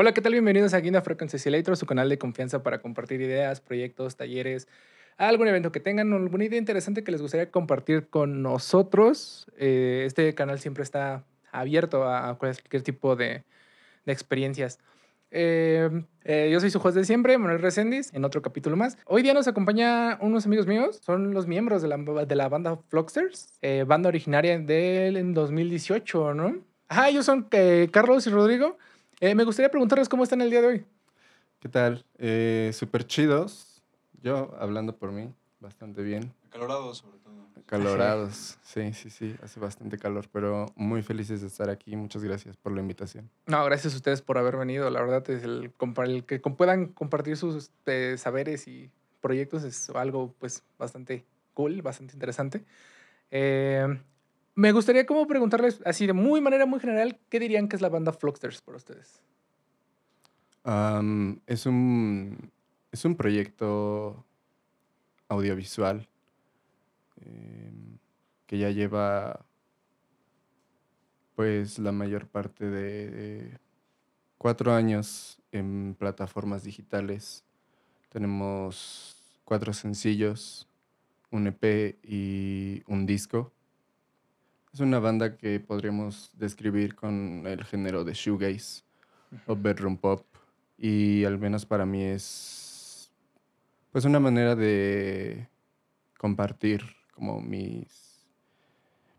Hola, ¿qué tal? Bienvenidos a Guinda Frequency Simulator, su canal de confianza para compartir ideas, proyectos, talleres, algún evento que tengan, alguna idea interesante que les gustaría compartir con nosotros. Eh, este canal siempre está abierto a cualquier tipo de, de experiencias. Eh, eh, yo soy su host de siempre, Manuel Reséndiz, en otro capítulo más. Hoy día nos acompaña unos amigos míos, son los miembros de la, de la banda Flocksters, eh, banda originaria del 2018, ¿no? Ah, ellos son Carlos y Rodrigo. Me gustaría preguntarles cómo están el día de hoy. ¿Qué tal? Súper chidos. Yo, hablando por mí, bastante bien. Acalorados, sobre todo. Calorados, sí, sí, sí, hace bastante calor, pero muy felices de estar aquí. Muchas gracias por la invitación. No, gracias a ustedes por haber venido. La verdad es el, el que puedan compartir sus este, saberes y proyectos es algo pues bastante cool, bastante interesante. Eh, me gustaría como preguntarles así de muy manera muy general, ¿qué dirían que es la banda Flocksters para ustedes? es, un, es un proyecto audiovisual Em, que ya lleva pues la mayor parte de, cuatro años en plataformas digitales. Tenemos cuatro sencillos, un EP y un disco. Es una banda que podríamos describir con el género de shoegaze o bedroom pop y al menos para mí es pues una manera de compartir como mis,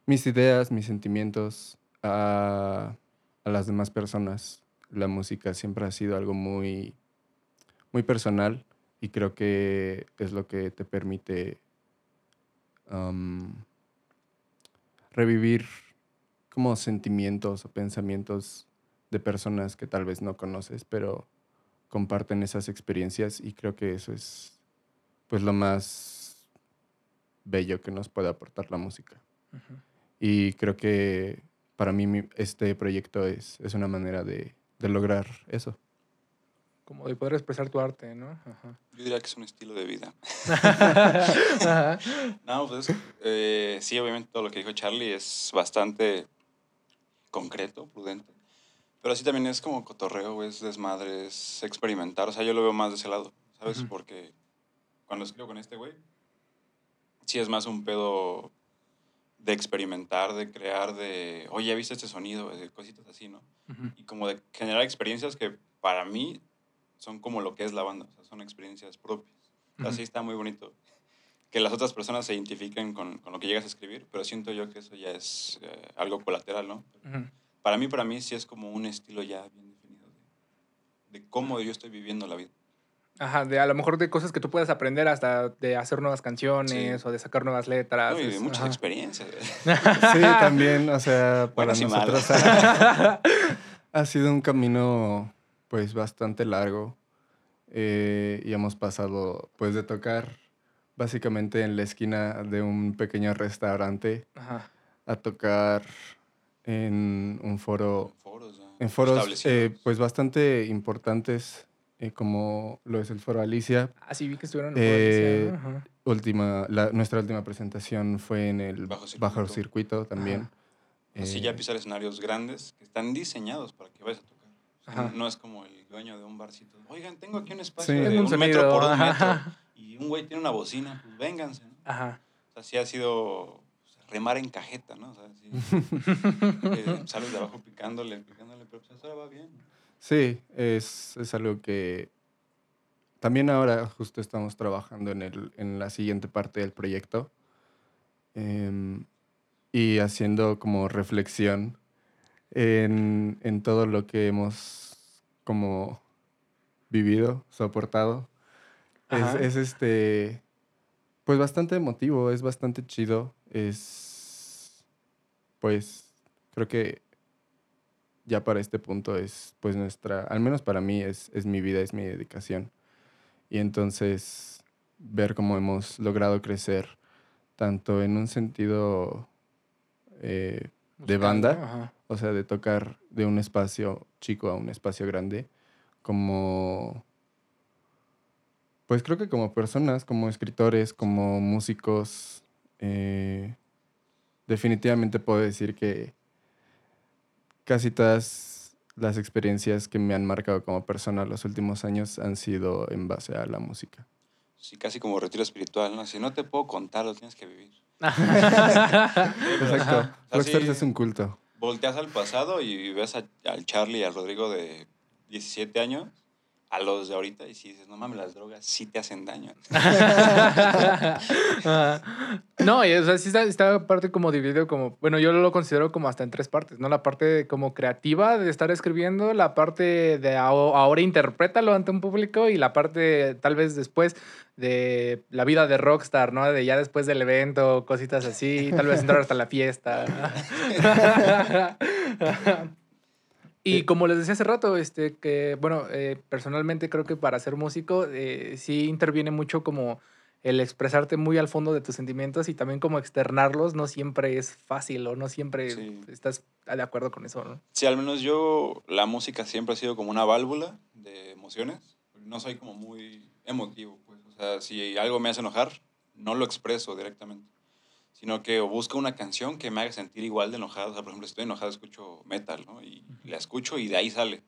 mis ideas, mis sentimientos a, las demás personas. La música siempre ha sido algo muy, muy personal y creo que es lo que te permite revivir como sentimientos o pensamientos de personas que tal vez no conoces, pero comparten esas experiencias y creo que eso es pues lo más bello que nos puede aportar la música. Y creo que para mí este proyecto es, es una manera de, de, lograr eso. Como de poder expresar tu arte, ¿no? Yo diría que es un estilo de vida. no, pues eh, sí, obviamente todo lo que dijo Charlie es bastante concreto, prudente. Pero así también es como cotorreo, es desmadre, es experimentar. O sea, yo lo veo más de ese lado, ¿sabes? Porque cuando escribo con este güey, sí es más un pedo de experimentar, de crear, de, oye, ¿viste este sonido? De cositas así, ¿no? Y como de generar experiencias que para mí son como lo que es la banda, o sea, son experiencias propias. Así está muy bonito. Que las otras personas se identifiquen con, con, lo que llegas a escribir, pero siento yo que eso ya es eh, algo colateral, ¿no? Para mí, para mí sí es como un estilo ya bien definido de, de cómo yo estoy viviendo la vida. Ajá, de a lo mejor de cosas que tú puedas aprender hasta de hacer nuevas canciones o de sacar nuevas letras. No, y de muchas experiencias. sí, también, o sea, para nosotros ha, ha, sido un camino pues bastante largo eh, y hemos pasado pues de tocar básicamente en la esquina de un pequeño restaurante a tocar en un foro, en foros, eh, pues bastante importantes eh, como lo es el Foro Alicia. Ah, sí, vi que estuvieron en el eh, Foro Alicia. Última, nuestra última presentación fue en el Bajo Circuito, también. Así ya pisar escenarios grandes que están diseñados para que vayas a tocar. No es como el dueño de un barcito. Oigan, tengo aquí un espacio de un, metro por un metro y un güey tiene una bocina, pues vénganse. Ajá. O sea, sí ha sido remar en cajeta, ¿no? O sea, sí, sales de abajo picándole, picándole, pero pues eso va bien. Sí, es, algo que también ahora justo estamos trabajando en, el, en la siguiente parte del proyecto em, y haciendo como reflexión en, todo lo que hemos como vivido, soportado. Es, es, este, pues bastante emotivo, es bastante chido, es, pues, creo que ya para este punto es pues nuestra, al menos para mí es, es mi vida, es mi dedicación. Y entonces ver cómo hemos logrado crecer tanto en un sentido eh, de banda, o sea, de tocar de un espacio chico a un espacio grande, como, pues creo que como personas, como escritores, como músicos, eh, definitivamente puedo decir que casi todas las experiencias que me han marcado como persona los últimos años han sido en base a la música. Sí, casi como retiro espiritual, ¿no? Si no te puedo contar, lo tienes que vivir. Exacto. Rockstars es un culto. Volteas al pasado y ves a- al Charlie y al Rodrigo de 17 años, a los de ahorita, y si dices, no mames, las drogas sí te hacen daño. no, y, o sea, sí está, está parte como dividido como, bueno, yo lo considero como hasta en tres partes, ¿no? La parte como creativa de estar escribiendo, la parte de aho- ahora interprétalo ante un público y la parte tal vez después de la vida de rockstar, ¿no? De ya después del evento, cositas así, tal vez entrar hasta la fiesta. Y como les decía hace rato, este, que, bueno, eh, personalmente creo que para ser músico eh, sí interviene mucho como el expresarte muy al fondo de tus sentimientos y también como externarlos no siempre es fácil o no siempre Sí. estás de acuerdo con eso, ¿no? Sí, al menos yo, la música siempre ha sido como una válvula de emociones. No soy como muy emotivo, pues. O sea, si algo me hace enojar, no lo expreso directamente. Sino que o busco una canción que me haga sentir igual de enojado. O sea, por ejemplo, si estoy enojado, escucho metal, ¿no? Y la escucho y de ahí sale.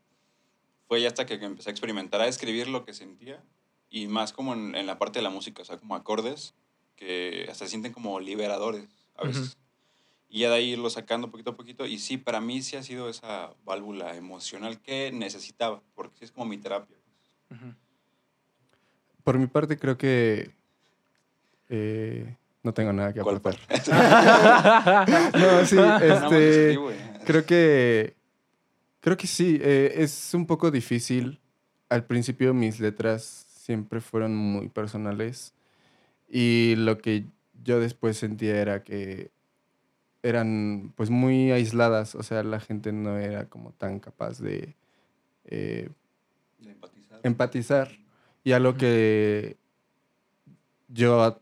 Fue ya hasta que empecé a experimentar, a escribir lo que sentía. Y más como en, en la parte de la música, o sea, como acordes que hasta se sienten como liberadores a veces. Ujú. Y ya de ahí irlo sacando poquito a poquito. Y sí, para mí sí ha sido esa válvula emocional que necesitaba, porque sí es como mi terapia. Ujú. Por mi parte, creo que eh, no tengo nada que ¿Cuál aportar. no, sí, este, eh. creo que creo que sí. eh, es un poco difícil. Al principio mis letras siempre fueron muy personales y lo que yo después sentía era que eran pues muy aisladas. O sea, la gente no era como tan capaz de eh, De empatizar. empatizar. Y algo que yo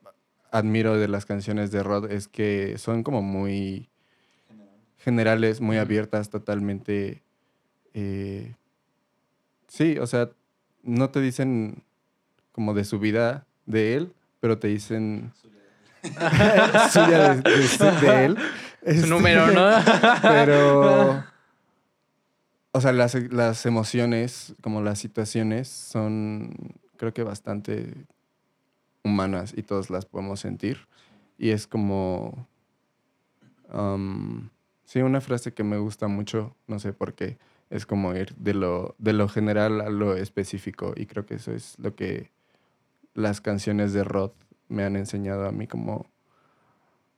admiro de las canciones de Rod es que son como muy generales, muy abiertas, totalmente. eh, sí, o sea, no te dicen como de su vida de él, pero te dicen suya de, de él. Su Este, número, ¿no? pero, o sea, las, las emociones, como las situaciones, son creo que bastante humanas y todos las podemos sentir. Y es como, um, sí, una frase que me gusta mucho, no sé por qué, es como ir de lo, de lo general a lo específico. Y creo que eso es lo que las canciones de Rod me han enseñado a mí como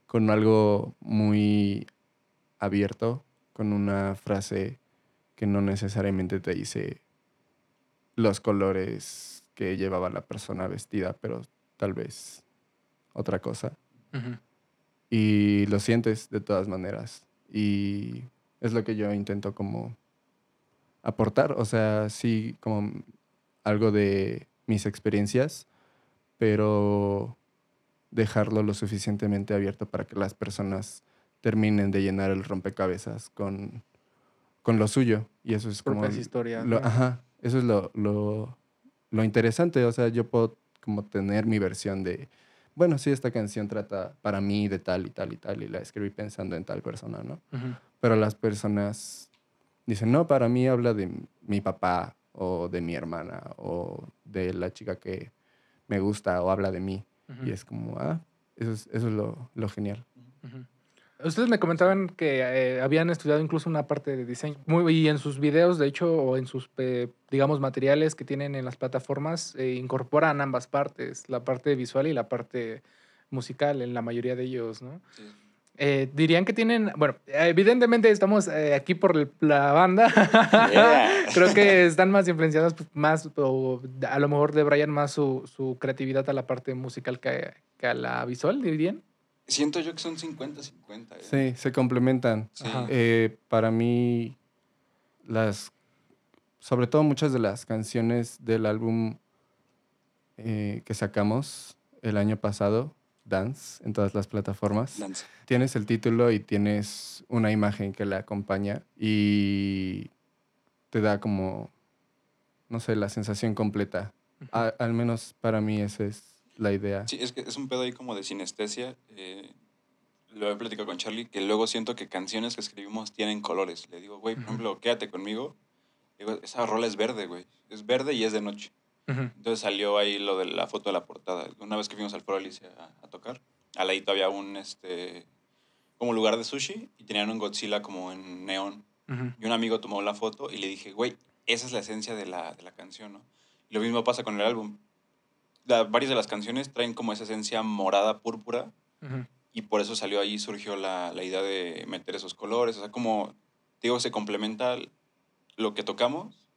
con algo muy abierto, con una frase que no necesariamente te dice los colores que llevaba la persona vestida, pero tal vez otra cosa. Y lo sientes de todas maneras. Y es lo que yo intento como aportar, o sea, sí, como algo de mis experiencias, pero dejarlo lo suficientemente abierto para que las personas terminen de llenar el rompecabezas con, con lo suyo. Y eso es como... Propias historias. lo- ajá, eso es lo, lo, lo interesante. O sea, yo puedo como tener mi versión de, bueno, sí, esta canción trata para mí de tal y tal y tal, y la escribí pensando en tal persona, ¿no? Ujú. Pero las personas dicen, no, para mí habla de mi papá o de mi hermana o de la chica que me gusta o habla de mí. Ujú. Y es como, ah, eso es, eso es lo, lo genial. Ujú. Ustedes me comentaban que eh, habían estudiado incluso una parte de diseño. Muy, y en sus videos, de hecho, o en sus, eh, digamos, materiales que tienen en las plataformas, eh, incorporan ambas partes, la parte visual y la parte musical en la mayoría de ellos, ¿no? Sí. Eh, dirían que tienen, bueno, evidentemente estamos eh, aquí por el- la banda. Yeah. Creo que están más influenciados pues, más, o a lo mejor debrayan más su, su creatividad a la parte musical que, que a la visual, dirían. Siento yo que son 50-50. ¿eh? Sí, se complementan. Sí. Eh, para mí, las, sobre todo muchas de las canciones del álbum eh, que sacamos el año pasado, Dance, en todas las plataformas, Danza. tienes el título y tienes una imagen que la acompaña y te da como, no sé, la sensación completa. A- al menos para mí esa es la idea. Sí, es que es un pedo ahí como de sinestesia. eh, lo he platicado con Charlie, que luego siento que canciones que escribimos tienen colores. Le digo, güey, por Ujú. ejemplo, Quédate conmigo, Digo, esa rola es verde, güey. Es verde y es de noche. Ujú. Entonces salió ahí lo de la foto de la portada. Una vez que fuimos al Foro Alicia a, a tocar, al ladito había un, este, como lugar de sushi y tenían un Godzilla como en neón. Y un amigo tomó la foto y le dije, güey, esa es la esencia de la, de la canción, ¿no? Y lo mismo pasa con el álbum. La- varias de las canciones traen como esa esencia morada, púrpura, y por eso salió ahí, surgió la, la idea de meter esos colores. O sea, como, digo, se complementa lo que tocamos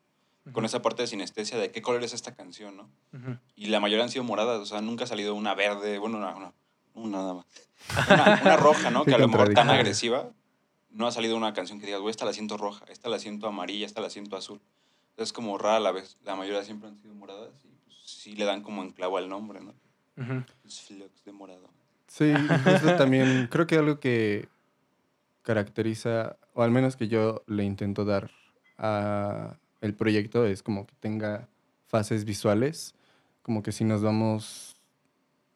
con esa parte de sinestesia de qué color es esta canción, ¿no? Y la mayoría han sido moradas, o sea, nunca ha salido una verde, bueno, una, una, una nada más. Una, una roja, ¿no? Que a lo mejor tan agresiva, no ha salido una canción que digas, güey, esta la siento roja, esta la siento amarilla, esta la siento azul. Es como rara a la vez. La mayoría siempre han sido moradas sí le dan como enclavo al nombre, ¿no? Ujú. Es flux de morado. Sí, eso también creo que algo que caracteriza, o al menos que yo le intento dar a el proyecto es como que tenga fases visuales, como que si nos vamos,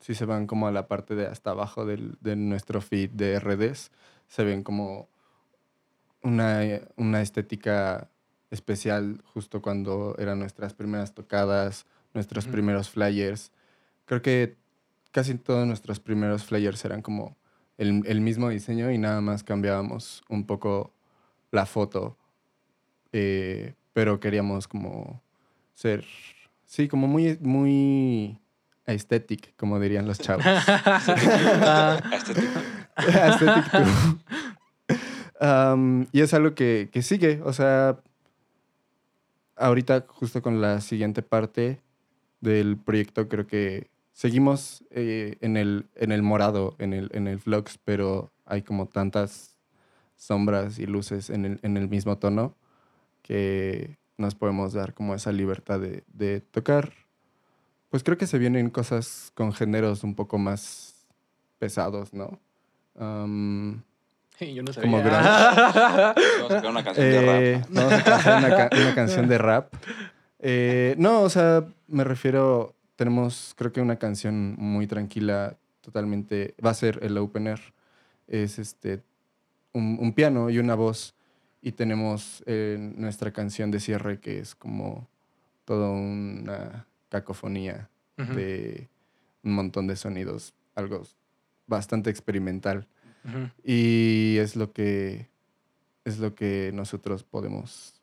si se van como a la parte de hasta abajo del, de nuestro feed de redes, se ven como una, una estética especial justo cuando eran nuestras primeras tocadas, nuestros primeros flyers. Creo que casi todos nuestros primeros flyers eran como el, el mismo diseño y nada más cambiábamos un poco la foto. eh, pero queríamos como ser, sí, como muy, muy aesthetic, como dirían los chavos. Ah. Aesthetic too. Am, y es algo que, que sigue, o sea, ahorita justo con la siguiente parte del proyecto creo que seguimos eh, en, el, en el morado, en el, en el flux, pero hay como tantas sombras y luces en el, en el mismo tono que nos podemos dar como esa libertad de, de tocar. Pues creo que se vienen cosas con géneros un poco más pesados, ¿no? Yo no Como sabía. Vamos a sacar una canción de eh, rap. Vamos a cantar una, ca- una canción de rap. Eh, no, o sea, me refiero, tenemos creo que una canción muy tranquila, totalmente, va a ser el opener. Es este, un, un piano y una voz. Y tenemos eh, nuestra canción de cierre que es como toda una cacofonía de un montón de sonidos, algo bastante experimental. Y es lo que es lo que nosotros podemos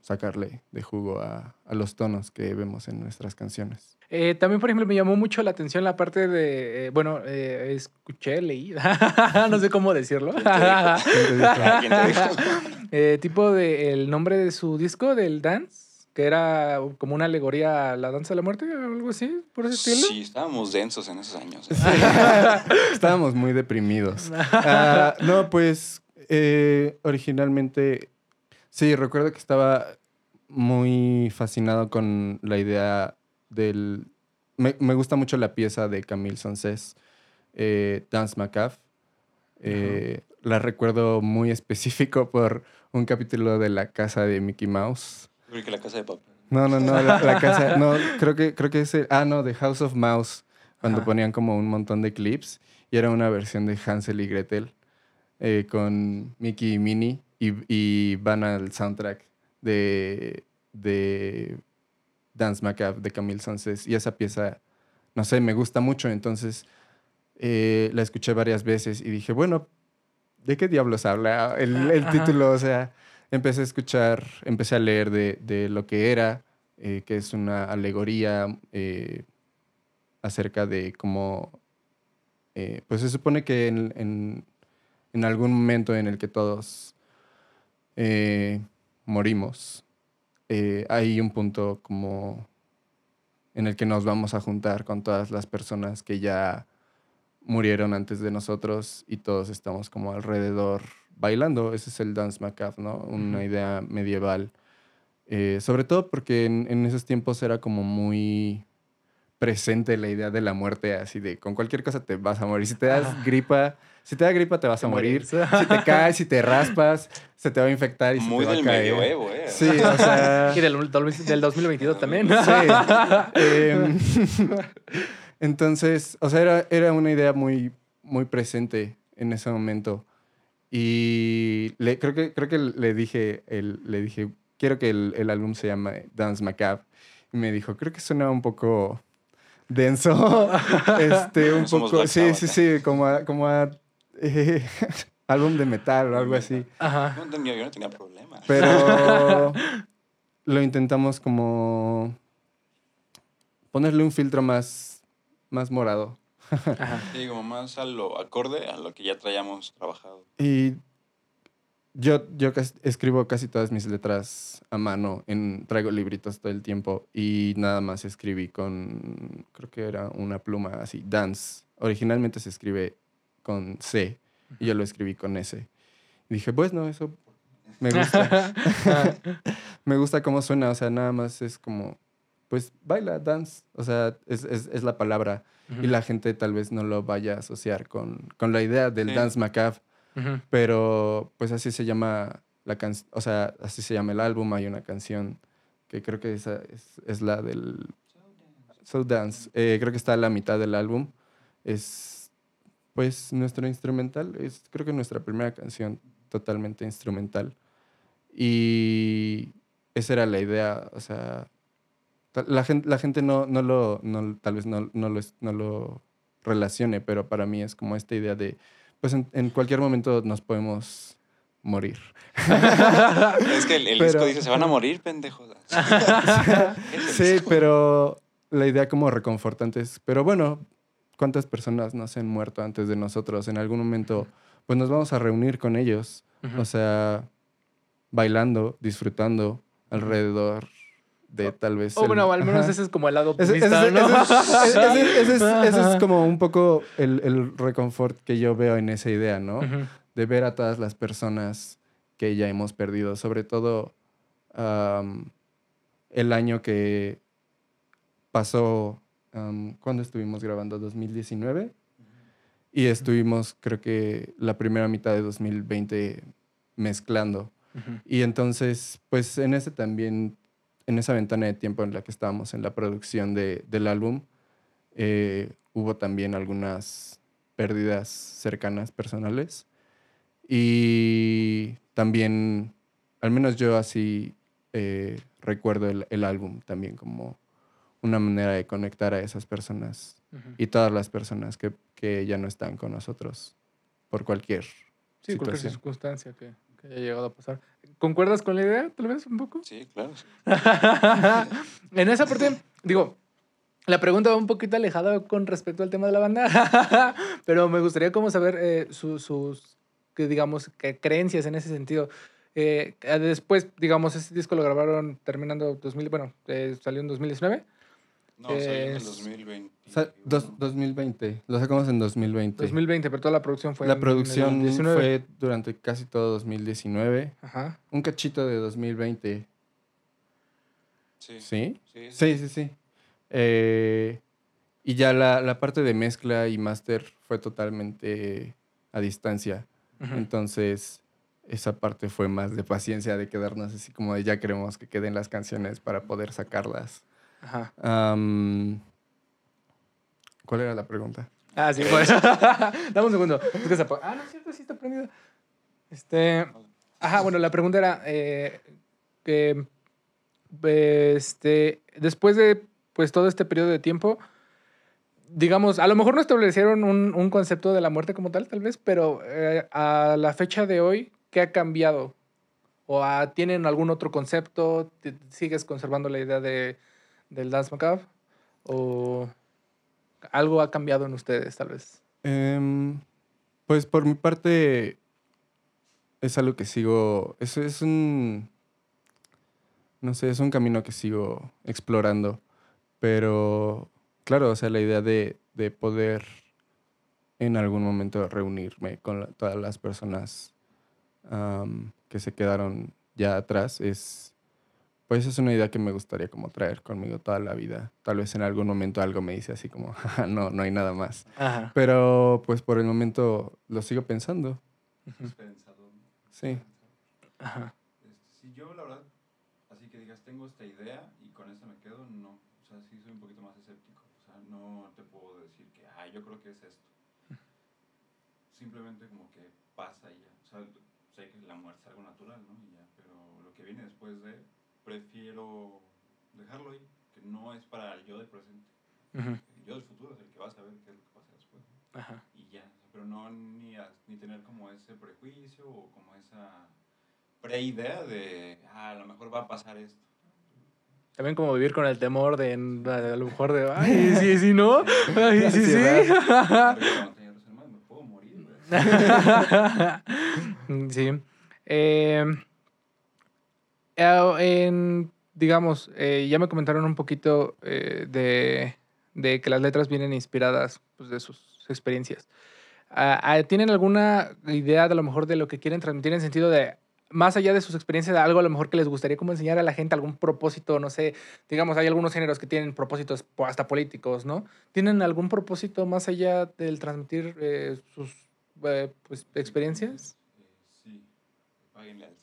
sacarle de jugo a, a los tonos que vemos en nuestras canciones. Eh, también, por ejemplo, me llamó mucho la atención la parte de, eh, bueno, eh, escuché, leí, no sé cómo decirlo. Eh, tipo de el nombre de su disco, del Dance, que era como una alegoría a la danza de la muerte o algo así, por ese estilo. Sí, estábamos densos en esos años. ¿eh? Estábamos muy deprimidos. Ah, no, pues eh, originalmente, sí, recuerdo que estaba muy fascinado con la idea del... Me, me gusta mucho la pieza de Camille Sanchez, eh, Dance Macabre. Eh, La recuerdo muy específico por un capítulo de La Casa de Mickey Mouse. Creo que la casa de papel. No, no, no, la, la casa, no, creo que, creo que es el, ah, no, The House of Mouse, cuando ponían como un montón de clips y era una versión de Hansel y Gretel eh, con Mickey y Minnie y, y van al soundtrack de, de Dance Macabre de Camille Sanchez y esa pieza, no sé, me gusta mucho, entonces eh, la escuché varias veces y dije, bueno, ¿de qué diablos habla el, el Ajá. título? O sea, empecé a escuchar, empecé a leer de, de lo que era, eh, que es una alegoría eh, acerca de cómo, pues se supone que en, en- en algún momento en el que todos eh, morimos, eh, hay un punto como en el que nos vamos a juntar con todas las personas que ya murieron antes de nosotros y todos estamos como alrededor bailando. Ese es el dance macabre, ¿no? Una idea medieval. Eh, sobre todo porque en, en esos tiempos era como muy presente la idea de la muerte, así de con cualquier cosa te vas a morir. Si te das Ajá. gripa, si te da gripa te vas a morir. Si te caes, si te raspas, se te va a infectar y se Muy te va del a caer. medioevo, ¿eh? Sí, o sea... Y del, del 2022 también. Sí. Em, entonces, o sea, era, era una idea muy, muy presente en ese momento. Y le, creo, que, creo que le dije, el, le dije, quiero que el, el álbum se llame Dance Macabre. Y me dijo, creo que suena un poco denso. este, un Somos poco, sí, sí, ¿eh? sí, como a, como a eh, álbum de metal o algo así. Ajá. No tenía, yo no tenía problema. Pero lo intentamos como ponerle un filtro más, más morado. Ajá. Sí, como más a lo acorde a lo que ya traíamos trabajado. Y yo, yo escribo casi todas mis letras a mano, en, traigo libritos todo el tiempo y nada más escribí con, creo que era una pluma así, dance. Originalmente se escribe con C y yo lo escribí con S. Y dije, pues no, eso me gusta. me gusta cómo suena, o sea, nada más es como, pues baila, dance, o sea, es, es, es la palabra. Y la gente tal vez no lo vaya a asociar con, con la idea del Sí. dance macabre, Ujú. pero pues así se llama la canción, o sea, así se llama el álbum, hay una canción que creo que esa es, es la del So Dance, Eh, creo que está a la mitad del álbum, es pues nuestro instrumental, es creo que nuestra primera canción totalmente instrumental y esa era la idea, o sea, la gente, la gente no, no lo, no, tal vez no, no, lo, no lo relacione, pero para mí es como esta idea de, pues en, en cualquier momento nos podemos morir. Es que el, el Pero- disco dice, se van a morir, pendejos. Sí, pero la idea como reconfortante es, pero bueno, ¿cuántas personas no se han muerto antes de nosotros? En algún momento, pues nos vamos a reunir con ellos, o sea, bailando, disfrutando alrededor de tal vez... O el- bueno, al menos Ajá. ese es como el lado optimista, ese- es, como un poco el, el reconfort que yo veo en esa idea, ¿no? De ver a todas las personas que ya hemos perdido, sobre todo el año que pasó, am, ¿cuándo estuvimos grabando? ¿2019? Y estuvimos, creo que la primera mitad de 2020 mezclando. Ujú. Y entonces, pues en ese también, en esa ventana de tiempo en la que estábamos en la producción de- del álbum, eh, hubo también algunas pérdidas cercanas personales. Y también, al menos yo así eh, recuerdo el, el álbum también como una manera de conectar a esas personas Ujú. y todas las personas que, que ya no están con nosotros por cualquier Sí, cualquier situación. circunstancia que, que haya llegado a pasar. ¿Concuerdas con la idea, tal vez, un poco? Sí, claro. en esa parte, digo, la pregunta va un poquito alejada con respecto al tema de la banda, pero me gustaría como saber eh, su- sus, que digamos, que creencias en ese sentido. Eh, después, digamos, ese disco lo grabaron terminando 2000, bueno, eh, salió en 2019. No, salió en el Es- 2020. Sa- dos- 2020, lo sacamos en 2020. 2020, pero toda la producción fue la en- en el producción 19. fue durante casi todo 2019, Ajá. un cachito de 2020, Sí. ¿sí? Sí, sí. Sí, sí, sí. Eh, y ya la, la parte de mezcla y máster fue totalmente a distancia. Entonces, esa parte fue más de paciencia, de quedarnos así como de ya queremos que queden las canciones para poder sacarlas. Ajá. Am, ¿Cuál era la pregunta? Ah, sí, pues. Dame un segundo. Ah, no es cierto, sí está prendido. Este. Ajá, bueno, la pregunta era eh, que este, después de pues todo este periodo de tiempo, digamos, a lo mejor no establecieron un, un concepto de la muerte como tal, tal vez, pero eh, a la fecha de hoy, ¿qué ha cambiado? ¿O ah, tienen algún otro concepto? ¿Te- ¿Sigues conservando la idea de, del Dance Macabre? ¿O algo ha cambiado en ustedes, tal vez? Em, pues por mi parte es algo que sigo, es, es un, no sé, es un camino que sigo explorando, pero claro, o sea, la idea de, de poder en algún momento reunirme con todas las personas que se quedaron ya atrás es, pues es una idea que me gustaría como traer conmigo toda la vida. Tal vez en algún momento algo me dice así como, "Ja, no, no hay nada más. Ajá. Pero pues por el momento lo sigo pensando. Pensado. Sí. Ajá. Este, si yo, la verdad, así que digas, tengo esta idea y con esta me quedo, no. O sea, sí soy un poquito más escéptico. O sea, no te puedo decir que, ah, yo creo que es esto. Simplemente como que pasa y ya. O sea, sé que la muerte es algo natural, ¿no? Y ya, pero lo que viene después de, prefiero dejarlo ahí, que no es para el yo del presente. El yo del futuro es el que va a saber qué es lo que pasa después. ¿no? Ajá. Y ya, pero no ni, a- ni tener como ese prejuicio o como esa preidea de, ah, a lo mejor va a pasar esto. También como vivir con el temor de, a lo mejor de, ay, sí, sí, no, ay, sí, Sí, sí. Me puedo morir, sí. Eh, eh, en, digamos, eh, ya me comentaron un poquito eh, de, de que las letras vienen inspiradas pues, de sus experiencias. Ah, ah, ¿Tienen alguna idea de lo mejor de lo que quieren transmitir en sentido de, más allá de sus experiencias, de algo a lo mejor que les gustaría como enseñar a la gente, algún propósito, no sé, digamos, hay algunos géneros que tienen propósitos hasta políticos, ¿no? ¿Tienen algún propósito más allá del transmitir eh, sus eh, pues, experiencias? Sí, páguenle al.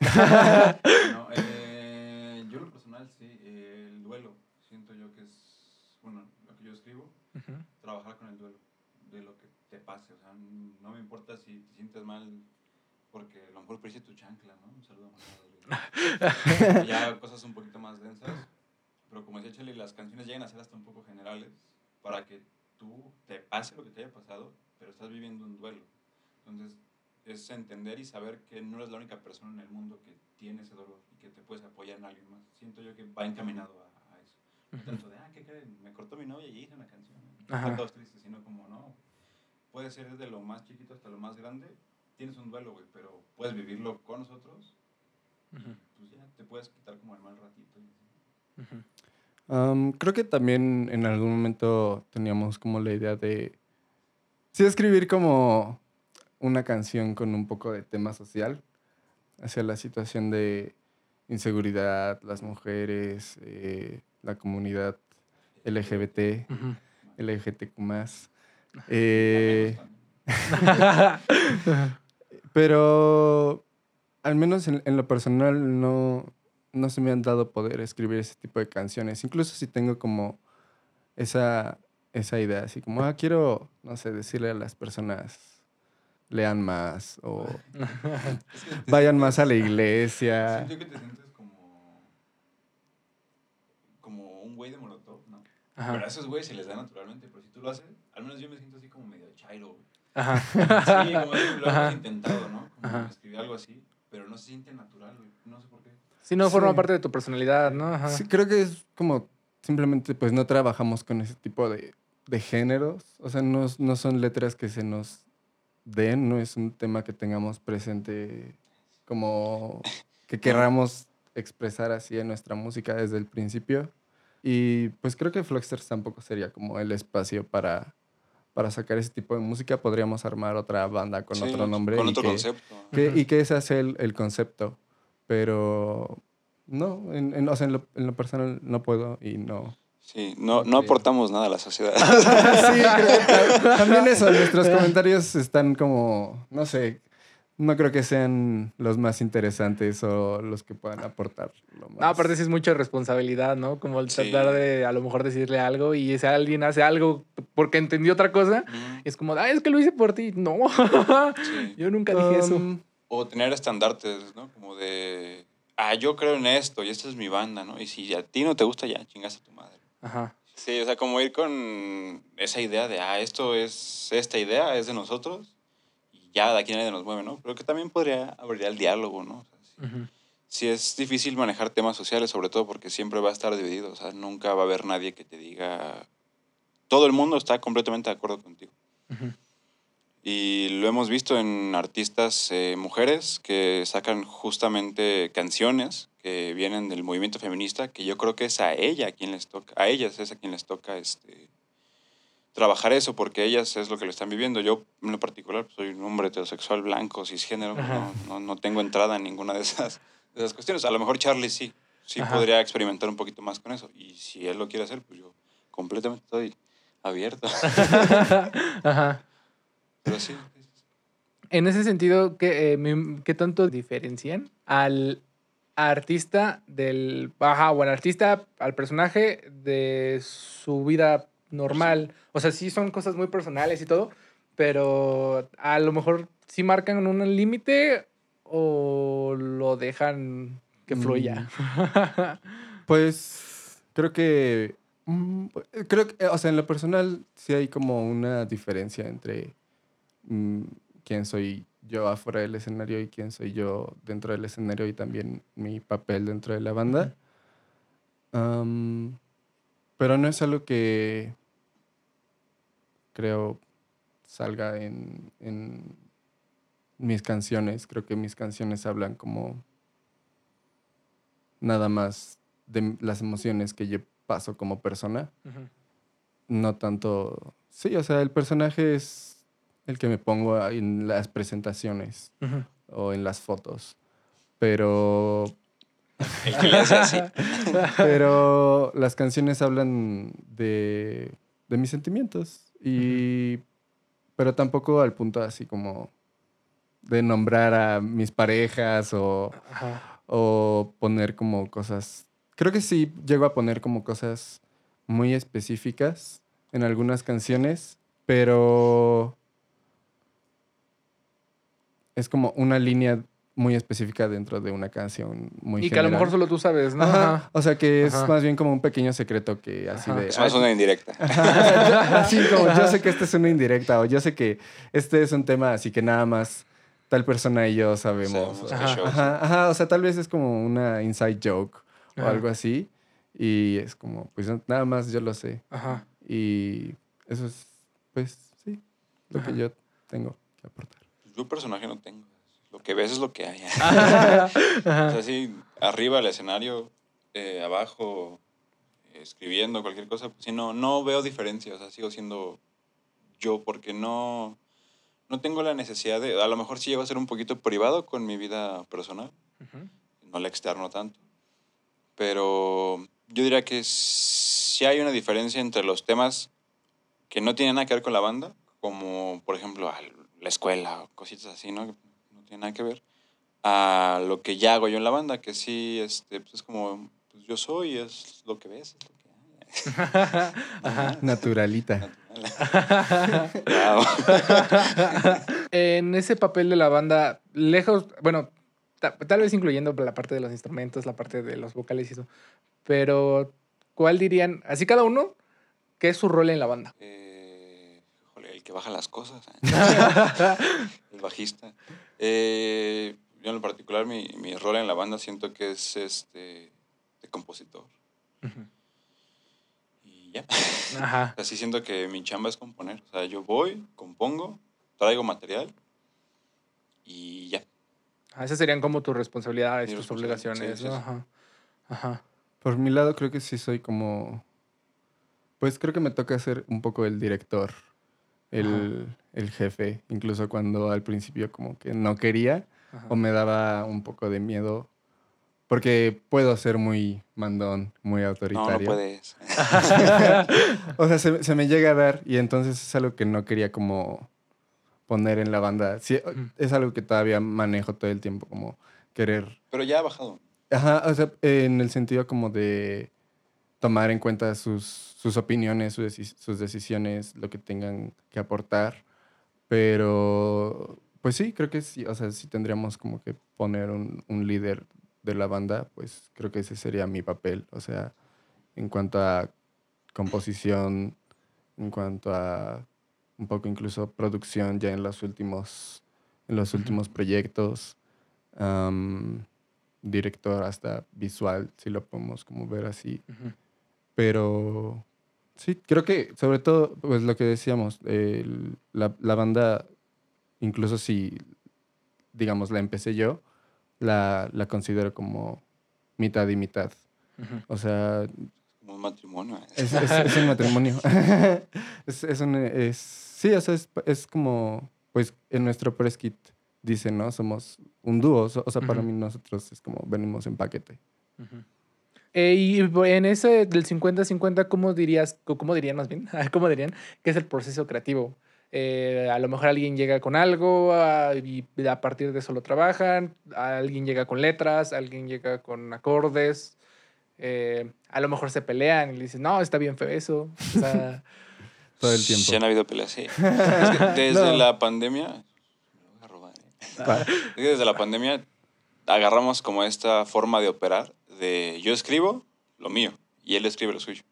no, eh, yo en lo personal sí, eh, el duelo, siento yo que es, bueno, lo que yo escribo, Ujú. trabajar con el duelo, de lo que te pase, o sea, no me importa si te sientes mal porque a lo mejor perdiste tu chancla, ¿no? Un saludo a. Ya cosas un poquito más densas, pero como decía Chely, las canciones llegan a ser hasta un poco generales para que tú te pase lo que te haya pasado, pero estás viviendo un duelo. Entonces, es entender y saber que no eres la única persona en el mundo que tiene ese dolor y que te puedes apoyar en alguien más. Siento yo que va encaminado a, a eso. No tanto de, ah, ¿qué creen? Me cortó mi novia y hice una canción. Ajá. Están todos tristes, sino como, no. Puede ser desde lo más chiquito hasta lo más grande. Tienes un duelo, güey, pero puedes vivirlo con nosotros. Pues ya, te puedes quitar como el mal ratito. y así. Ujú. Am, creo que también en algún momento teníamos como la idea de sí escribir como una canción con un poco de tema social hacia la situación de inseguridad, las mujeres, eh, la comunidad LGBT, Ujú. LGTQ+. Eh, pero al menos en, en lo personal no, no se me han dado poder escribir ese tipo de canciones. Incluso si tengo como esa, esa idea, así como, ah, quiero, no sé, decirle a las personas, lean más o Es que te vayan más a la iglesia. Siento que te sientes como. como un güey de Molotov, ¿no? Ajá. Pero a esos güeyes se les da naturalmente, pero si tú lo haces, al menos yo me siento así como medio chairo, güey. Ajá. Sí, como lo Ajá. hemos intentado, ¿no? Como Ajá. escribir algo así, pero no se siente natural, güey. No sé por qué. Si no forma parte de tu personalidad, ¿no? Ajá. Sí, creo que es como simplemente pues no trabajamos con ese tipo de, de géneros. O sea, no, no son letras que se nos den, no es un tema que tengamos presente como que querramos expresar así en nuestra música desde el principio. Y pues creo que Fluxters tampoco sería como el espacio para, para sacar ese tipo de música. Podríamos armar otra banda con Sí, otro nombre. Con y otro que- concepto. que- y que ese sea el, el concepto. Pero no, en, en- o sea, en lo, en lo personal no puedo y no. Sí, no, no aportamos nada a la sociedad. sí, creo también eso, nuestros comentarios están como, no sé, no creo que sean los más interesantes o los que puedan aportar lo más. No, aparte sí es mucha responsabilidad, ¿no? Como el Sí. tratar de a lo mejor decirle algo y ese alguien hace algo porque entendió otra cosa. Es como, ah, es que lo hice por ti. No, sí. yo nunca dije eso. Um, O tener estandartes, ¿no? Como de, ah, yo creo en esto y esta es mi banda, ¿no? Y si a ti no te gusta, ya chingas a tu madre. Ajá. Sí, o sea, como ir con esa idea de, ah, esto es, esta idea es de nosotros y ya de aquí nadie nos mueve, ¿no? Pero que también podría abrir el diálogo, ¿no? O sea, sí, Ujú. sí es difícil manejar temas sociales, sobre todo porque siempre va a estar dividido, o sea, nunca va a haber nadie que te diga, todo el mundo está completamente de acuerdo contigo. Ujú. Y lo hemos visto en artistas eh, mujeres que sacan justamente canciones que vienen del movimiento feminista, que yo creo que es a ella a quien les toca, a ellas es a quien les toca este, trabajar eso, porque ellas es lo que lo están viviendo. Yo, en lo particular, pues, soy un hombre heterosexual, blanco, cisgénero, pues, no, no, no tengo entrada en ninguna de esas, de esas cuestiones. A lo mejor Charlie sí, sí Ajá. podría experimentar un poquito más con eso. Y si él lo quiere hacer, pues yo completamente estoy abierto. Ajá. Pero sí. En ese sentido, ¿qué, eh, mi- qué tanto diferencian al artista del. Ajá, o al artista, al personaje de su vida normal? O sea, sí son cosas muy personales y todo, pero a lo mejor sí marcan un límite o lo dejan Que fluya. Pues creo que. mm, Creo que, o sea, en lo personal sí hay como una diferencia entre mm, quién soy yo afuera del escenario y quién soy yo dentro del escenario y también mi papel dentro de la banda. Am, pero no es algo que creo salga en, en mis canciones. Creo que mis canciones hablan como nada más de las emociones que yo paso como persona. Ujú. No tanto... Sí, o sea, el personaje es el que me pongo en las presentaciones o en las fotos. Pero El que le hace así. Pero las canciones hablan de, de mis sentimientos. Y. Pero tampoco al punto así como de nombrar a mis parejas o, Ajá. o poner como cosas. Creo que sí llego a poner como cosas muy específicas en algunas canciones, pero es como una línea muy específica dentro de una canción muy y que a lo mejor solo tú sabes, ¿no? Ajá. O sea que es Ajá. más bien como un pequeño secreto que así Ajá. de. Es más "Ay, una indirecta. así como yo sé que esta es una indirecta o yo sé que este es un tema así que nada más tal persona y yo sabemos. Qué Ajá. show. Ajá, ajá, o sea, tal vez es como una inside joke o algo así y es como, pues nada más yo lo sé Ajá. y eso es, pues sí, lo Ajá. que yo tengo que aportar. Yo personaje no tengo. Lo que ves es lo que hay. Ajá. O sea, sí, arriba el escenario, eh, abajo, eh, escribiendo cualquier cosa, pues sí, no, no veo diferencia. O sea, sigo siendo yo porque no, no tengo la necesidad de... A lo mejor sí llego a ser un poquito privado con mi vida personal, no la externo tanto. Pero yo diría que sí hay una diferencia entre los temas que no tienen nada que ver con la banda, como por ejemplo la escuela o cositas así, ¿no? No tienen nada que ver, a lo que ya hago yo en la banda, que sí este, pues es como pues yo soy, es lo que ves, es lo que hay. Ajá. Naturalita. En ese papel de la banda, lejos, bueno, ta- tal vez incluyendo la parte de los instrumentos, la parte de los vocales y eso, pero ¿cuál dirían, así cada uno, qué es su rol en la banda? Eh, que baja las cosas. ¿eh? el bajista. Eh, yo en lo particular, mi, mi rol en la banda siento que es este de compositor. Y ya. Ajá. Así siento que mi chamba es componer. O sea, yo voy, compongo, traigo material y ya. Ah, Esas serían como tus responsabilidades, Mi tus responsabilidad, obligaciones, sí, ¿no? sí, sí. Ajá. Ajá. Por mi lado creo que sí soy como... Pues creo que me toca ser un poco el director, el, el jefe, incluso cuando al principio como que no quería ajá. o me daba un poco de miedo, porque puedo ser muy mandón, muy No, autoritario. no puedes. O sea, se, se me llega a dar y entonces es algo que no quería como poner en la banda. Sí, Ujú. es algo que todavía manejo todo el tiempo, como querer Pero ya ha bajado. Ajá, o sea, en el sentido como de tomar en cuenta sus, sus opiniones, sus, sus decisiones, lo que tengan que aportar. Pero, pues sí, creo que sí, o sea, si tendríamos como que poner un, un líder de la banda, pues creo que ese sería mi papel. O sea, en cuanto a composición, en cuanto a un poco incluso producción ya en los últimos, en los últimos proyectos. am, director hasta visual, si lo podemos como ver así. Ujú. Pero sí, creo que sobre todo, pues lo que decíamos, la, la banda, incluso si, digamos, la empecé yo, la, la considero como mitad y mitad. Ujú. O sea, Como un matrimonio. ¿eh? es, es- es un matrimonio. es, es un, es, sí, o sea, es, es como, pues en nuestro press kit dice, ¿no? Somos un dúo. so- O sea, para mí nosotros es como venimos en paquete. Ujú. Eh, y en ese del 50-50, ¿cómo dirías, o cómo dirían más bien, cómo dirían que es el proceso creativo? Eh, a lo mejor alguien llega con algo ah, y a partir de eso lo trabajan, alguien llega con letras, alguien llega con acordes, eh, a lo mejor se pelean y le dicen, no, está bien feo eso. O sea, Todo el tiempo. Sí han habido peleas, sí. Es que desde No. la pandemia... me voy a robar, ¿eh? Va. Es que desde la pandemia agarramos como esta forma de operar de yo escribo lo mío y él escribe lo suyo.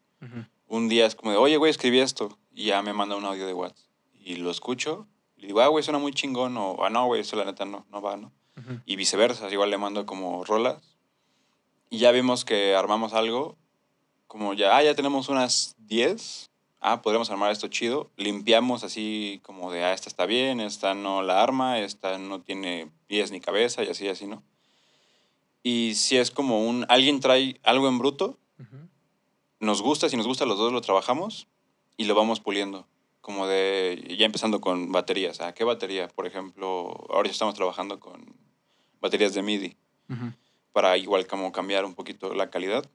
Un día es como de, oye, güey, escribí esto. Y ya me manda un audio de WhatsApp. Y lo escucho. Y le digo, ah, güey, suena muy chingón. O, ah, no, güey, eso la neta no, no va, ¿no? Y viceversa. Igual le mando como rolas. Y ya vimos que armamos algo. Como ya, ah, ya tenemos unas 10. Ah, podríamos armar esto chido. Limpiamos así como de, ah, esta está bien, esta no la arma, esta no tiene pies ni cabeza y así, así, ¿no? Y si es como un, alguien trae algo en bruto, Ujú. nos gusta, si nos gusta los dos lo trabajamos y lo vamos puliendo. Como de, ya empezando con baterías. ¿A qué batería? Por ejemplo, ahora ya estamos trabajando con baterías de MIDI Ujú. para igual como cambiar un poquito la calidad.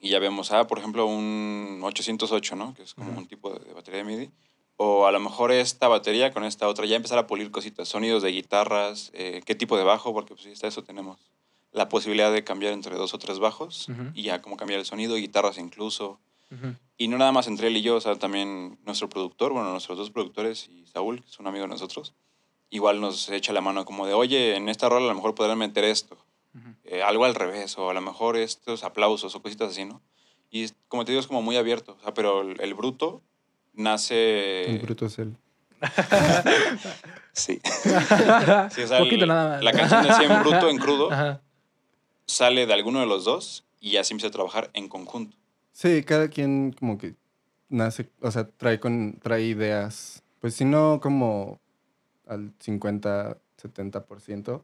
Y ya vemos, ah, por ejemplo, un 808, ¿no? Que es como Ujú. un tipo de, de batería de MIDI. O a lo mejor esta batería con esta otra, ya empezar a pulir cositas, sonidos de guitarras, eh, qué tipo de bajo, porque pues hasta eso tenemos la posibilidad de cambiar entre dos o tres bajos Ujú. y ya como cambiar el sonido, guitarras incluso. Ujú. Y no nada más entre él y yo, o sea, también nuestro productor, bueno, nuestros dos productores y Saúl, que es un amigo de nosotros, igual nos echa la mano como de, oye, en esta rola a lo mejor podrán meter esto, Ujú. eh, algo al revés, o a lo mejor estos aplausos o cositas así, ¿no? Y como te digo, es como muy abierto, o sea, pero el, el bruto nace... El bruto es él. Sí. Sí, o sea, Poquito el- nada más. La canción así en bruto, en crudo, Ajá. Sale de alguno de los dos y así empieza a trabajar en conjunto. Sí, cada quien como que nace, o sea, trae con trae ideas, pues si no como al 50, 70%,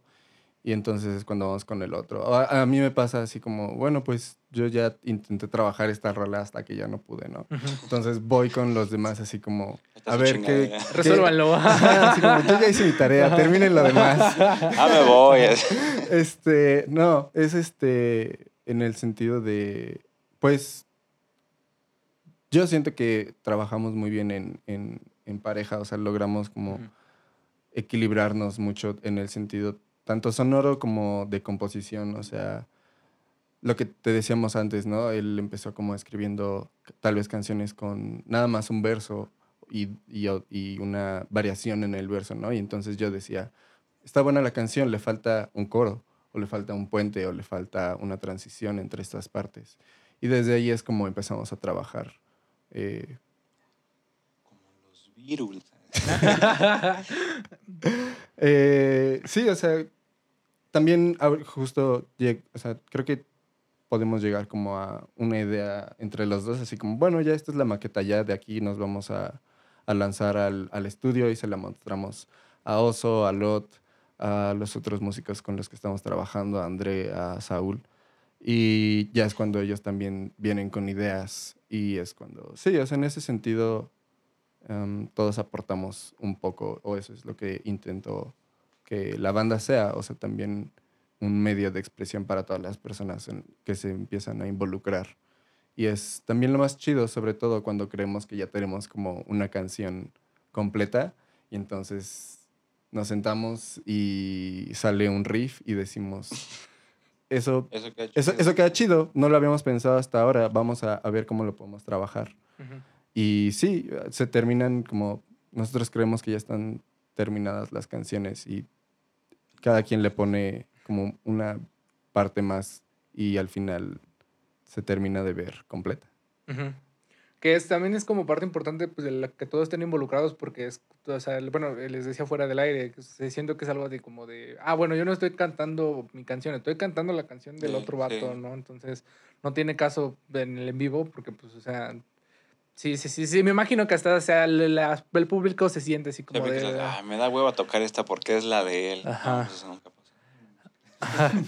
y entonces es cuando vamos con el otro. A, a mí me pasa así como, bueno, pues yo ya intenté trabajar esta rola hasta que ya no pude, ¿no? Entonces voy con los demás así como, a ver, ¿qué, chingadera. qué- Resuélvanlo. Ajá, así como, yo ya hice mi tarea, terminen lo demás. Ah, me voy. Este, no, es este, en el sentido de, pues, yo siento que trabajamos muy bien en, en, en pareja, o sea, logramos como equilibrarnos mucho en el sentido tanto sonoro como de composición, o sea, lo que te decíamos antes, ¿no? Él empezó como escribiendo tal vez canciones con nada más un verso y, y, una variación en el verso, ¿no? Y entonces yo decía, está buena la canción, le falta un coro, o le falta un puente, o le falta una transición entre estas partes. Y desde ahí es como empezamos a trabajar. eh, Como los virus. Eh, sí, o sea, también justo, o sea, creo que podemos llegar como a una idea entre los dos, así como, bueno, ya esta es la maqueta, ya de aquí nos vamos a, a lanzar al, al estudio y se la mostramos a Oso, a Lot, a los otros músicos con los que estamos trabajando, a André, a Saúl. Y ya es cuando ellos también vienen con ideas y es cuando, sí, o sea, en ese sentido em, todos aportamos un poco, o eso es lo que intento que la banda sea, o sea, también un medio de expresión para todas las personas en- que se empiezan a involucrar. Y es también lo más chido, sobre todo cuando creemos que ya tenemos como una canción completa y entonces nos sentamos y sale un riff y decimos, eso, Eso queda eso, chido. eso queda chido, no lo habíamos pensado hasta ahora, vamos a, a ver cómo lo podemos trabajar. Ujú. Y sí, se terminan como nosotros creemos que ya están terminadas las canciones y cada quien le pone como una parte más y al final se termina de ver completa. Que es, también es como parte importante pues, de la que todos estén involucrados porque es, o sea, bueno, les decía fuera del aire, que se- siento que es algo de como de, ah, bueno, yo no estoy cantando mi canción, estoy cantando la canción del Sí, otro vato, sí. ¿no? Entonces, no tiene caso en el en vivo porque, pues, o sea, sí, sí, sí, sí, me imagino que hasta, o sea, el, la- el público se siente así como de... "Ah, me da hueva tocar esta porque es la de él. No, Ajá. pues eso nunca pasa.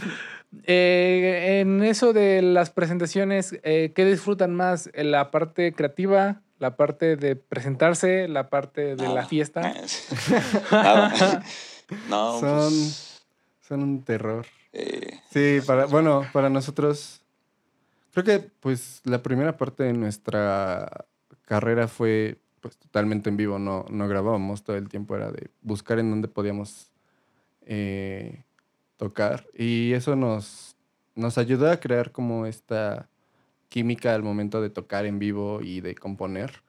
Eh, en eso de las presentaciones, eh, ¿qué disfrutan más? ¿La parte creativa? ¿La parte de presentarse? ¿La parte de la fiesta? Nada. No, son, pues, son un terror. eh, Sí, para, bueno, para nosotros, creo que pues la primera parte de nuestra carrera fue pues totalmente en vivo, no, no grabábamos todo el tiempo, era de buscar en dónde podíamos eh, tocar. Y eso nos, nos ayudó a crear como esta química al momento de tocar en vivo y de componer,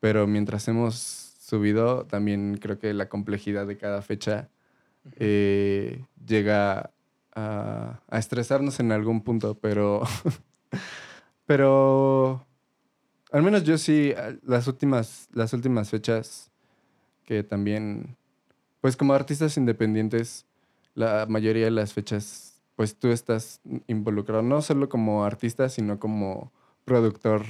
pero mientras hemos subido también creo que la complejidad de cada fecha eh, llega a, a estresarnos en algún punto, pero, pero al menos yo sí, a- las últimas, las últimas fechas que también, pues como artistas independientes, la mayoría de las fechas, pues tú estás involucrado, no solo como artista, sino como productor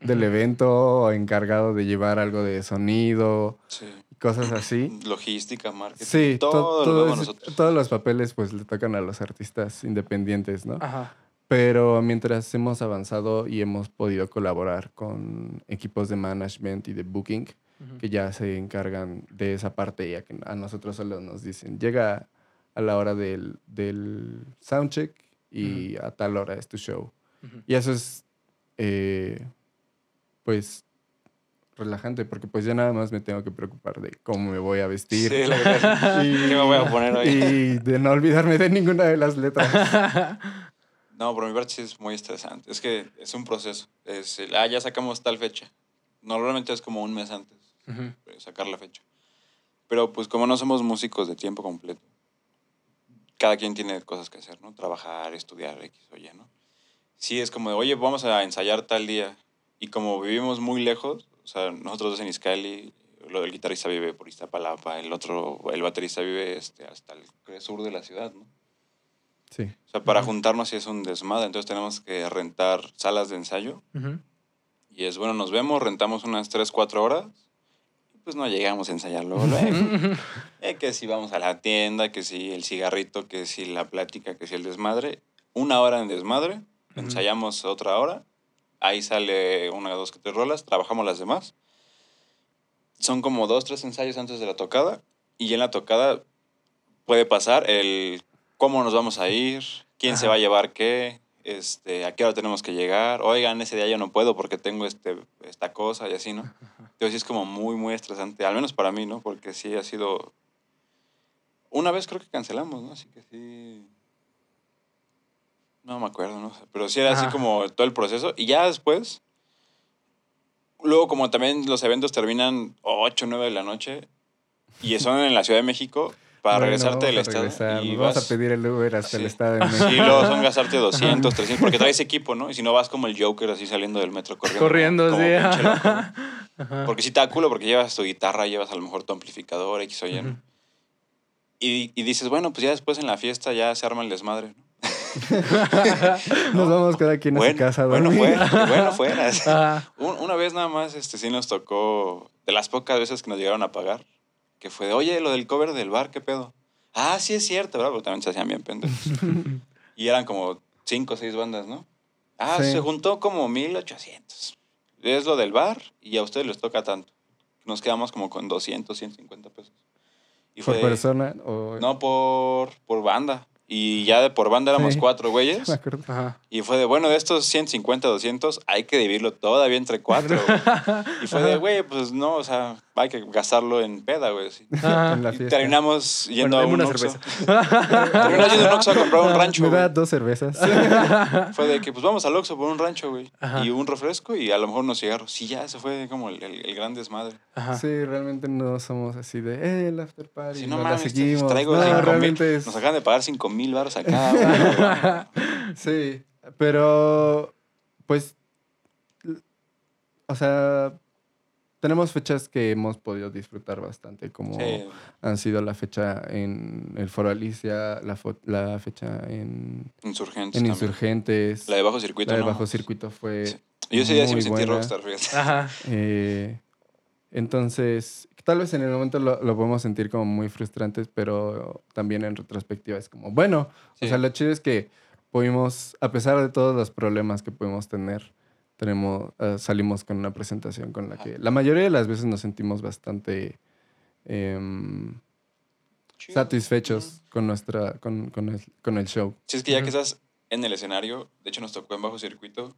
del evento o encargado de llevar algo de sonido, Sí. cosas así. Logística, marketing. Sí, to- todo, lo todo nosotros. todos los papeles pues le tocan a los artistas independientes, ¿no? Ajá. Pero mientras hemos avanzado y hemos podido colaborar con equipos de management y de booking Ujú. que ya se encargan de esa parte, ya que a nosotros solo nos dicen, llega a la hora del, del soundcheck y a tal hora es tu show. Ujú. Y eso es, eh, pues, relajante, porque pues ya nada más me tengo que preocupar de cómo me voy a vestir. Sí, y, ¿Qué me voy a poner hoy? Y de no olvidarme de ninguna de las letras. No, por mi parte sí es muy estresante. Es que es un proceso. Es el, ah, ya sacamos tal fecha. Normalmente es como un mes antes Ujú. de sacar la fecha. Pero pues como no somos músicos de tiempo completo, cada quien tiene cosas que hacer, ¿no? Trabajar, estudiar, X o Y, ¿no? Sí, es como de, oye, vamos a ensayar tal día. Y como vivimos muy lejos, o sea, nosotros dos en Izcali, lo del guitarrista vive por Iztapalapa, el otro, el baterista vive este, hasta el sur de la ciudad, ¿no? Sí. O sea, para Ujú. juntarnos sí es un desmadre, entonces tenemos que rentar salas de ensayo Ujú. y es bueno, nos vemos, rentamos unas 3, 4 horas y pues no llegamos a ensayar luego. luego. Eh, que si vamos a la tienda, que si el cigarrito, que si la plática, que si el desmadre. Una hora en desmadre, Ujú. ensayamos otra hora, ahí sale una, dos, tres rolas, trabajamos las demás. Son como dos, tres ensayos antes de la tocada y en la tocada puede pasar el cómo nos vamos a ir, quién se va a llevar qué, este, a qué hora tenemos que llegar. Oigan, ese día yo no puedo porque tengo este, esta cosa y así, ¿no? Entonces sí es como muy, muy estresante, al menos para mí, ¿no? Porque sí ha sido... Una vez creo que cancelamos, ¿no? Así que sí... No me acuerdo, ¿no? Pero sí era así como todo el proceso. Y ya después... Luego, como también los eventos terminan 8, 9 de la noche y son en la Ciudad de México, para Bueno, regresarte del estado. regresar, y vamos vas- a pedir el Uber hasta el Sí. estado de México. Sí, luego son gastarte 200, 300, porque traes equipo, ¿no? Y si no vas como el Joker así saliendo del metro corriendo. Corriendo, como sí. Ajá. Porque si te da culo, porque llevas tu guitarra, llevas a lo mejor tu amplificador, X o Y, ¿no? Y, y dices, bueno, pues ya después en la fiesta ya se arma el desmadre, ¿no? Nos vamos cada quien a su Bueno, casa a bueno, fuera, bueno, fuera. Una vez nada más, este, sí nos tocó, de las pocas veces que nos llegaron a pagar, que fue de, oye, lo del cover del bar, ¿qué pedo? Ah, sí es cierto, ¿verdad? Porque también se hacían bien pendejos. y eran como cinco o seis bandas, ¿no? Ah, Sí. se juntó como 1800. Es lo del bar y a ustedes les toca tanto. Nos quedamos como con 200, 150 pesos. Y Por fue, persona o... No, por, por banda. Y ya de por banda éramos Sí. cuatro güeyes. Me acuerdo. Ajá. Y fue de, bueno, de estos 150, 200, hay que dividirlo todavía entre cuatro. y fue de, güey, pues no, o sea, hay que gastarlo en peda, güey. sí. Fiesta. terminamos yendo Bueno, a un una Oxxo. cerveza. Terminamos yendo a un Oxxo a comprar un Ah, rancho, Me da güey. dos cervezas. Fue de que, pues vamos al Oxxo por un rancho, güey. Y un refresco y a lo mejor unos cigarros. Sí, ya, eso fue como el, el- el gran desmadre. Ajá. Sí, realmente no somos así de, eh, el after party. Si no mames, te- seguimos. traigo no, cinco mil. realmente es... Nos acaban de pagar 5 mil baros a cada uno, güey. Sí, pero pues, o sea, tenemos fechas que hemos podido disfrutar bastante, como Sí. han sido la fecha en el Foro Alicia, la, fo- la fecha en, Insurgentes. en también. Insurgentes, La de bajo circuito, la de ¿no? Bajo Circuito fue... Sí. Yo ese día sí me sentí buena. rockstar, fíjate. Ajá. eh, entonces, tal vez en el momento lo, lo podemos sentir como muy frustrantes, pero también en retrospectiva es como, bueno, Sí. o sea, lo chido es que pudimos, a pesar de todos los problemas que pudimos tener, tenemos, eh, salimos con una presentación con la que la mayoría de las veces nos sentimos bastante Chido. satisfechos con, nuestra, con, con el, con el show. Si es que ya que estás en el escenario, de hecho nos tocó en bajo circuito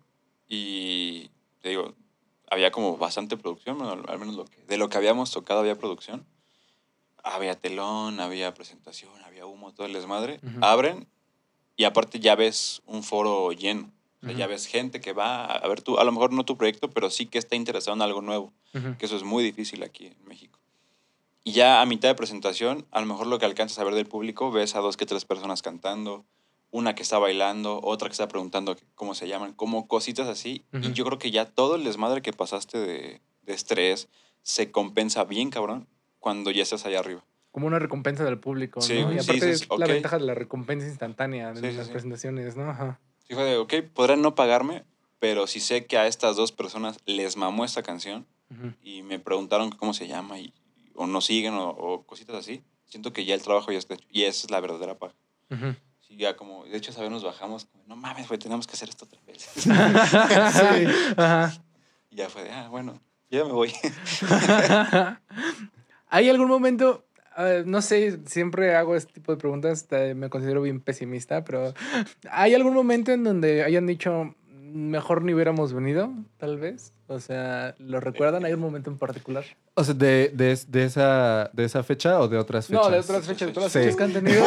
y te digo, había como bastante producción, bueno, al menos lo que, de lo que habíamos tocado había producción. Había telón, había presentación, había humo, todo el desmadre. Ujú. Abren y aparte ya ves un foro lleno. O sea, Ujú. ya ves gente que va a ver tú, a lo mejor no tu proyecto, pero sí que está interesado en algo nuevo, que eso es muy difícil aquí en México. Y ya a mitad de presentación, a lo mejor lo que alcanzas a ver del público, ves a dos que tres personas cantando, una que está bailando, otra que está preguntando cómo se llaman, como cositas así. Y yo creo que ya todo el desmadre que pasaste de, de estrés se compensa bien, cabrón, cuando ya estás allá arriba. Como una recompensa del público, Sí, ¿no? Y sí, aparte dices, es la ventaja de la recompensa instantánea de Sí, sí, las sí. presentaciones, ¿no? Ajá. Sí, fue de, ok, podrán no pagarme, pero si sé que a estas dos personas les mamó esta canción Ujú. y me preguntaron cómo se llama y, o nos siguen o, o cositas así, siento que ya el trabajo ya está hecho. Y esa es la verdadera paga. Ujú. Sí, ya como, de hecho, esa vez nos bajamos, como, no mames, güey, tenemos que hacer esto otra vez. Sí. Ajá. y ya fue de, ah, bueno, ya me voy. ¿Hay algún momento, no sé, siempre hago este tipo de preguntas, te- me considero bien pesimista, pero ¿hay algún momento en donde hayan dicho, mejor ni hubiéramos venido, tal vez? O sea, ¿lo recuerdan? ¿Hay un momento en particular? O sea, de, de, de esa, ¿de esa fecha o de otras fechas? No, de otras fechas, de todas las Sí. fechas que han tenido.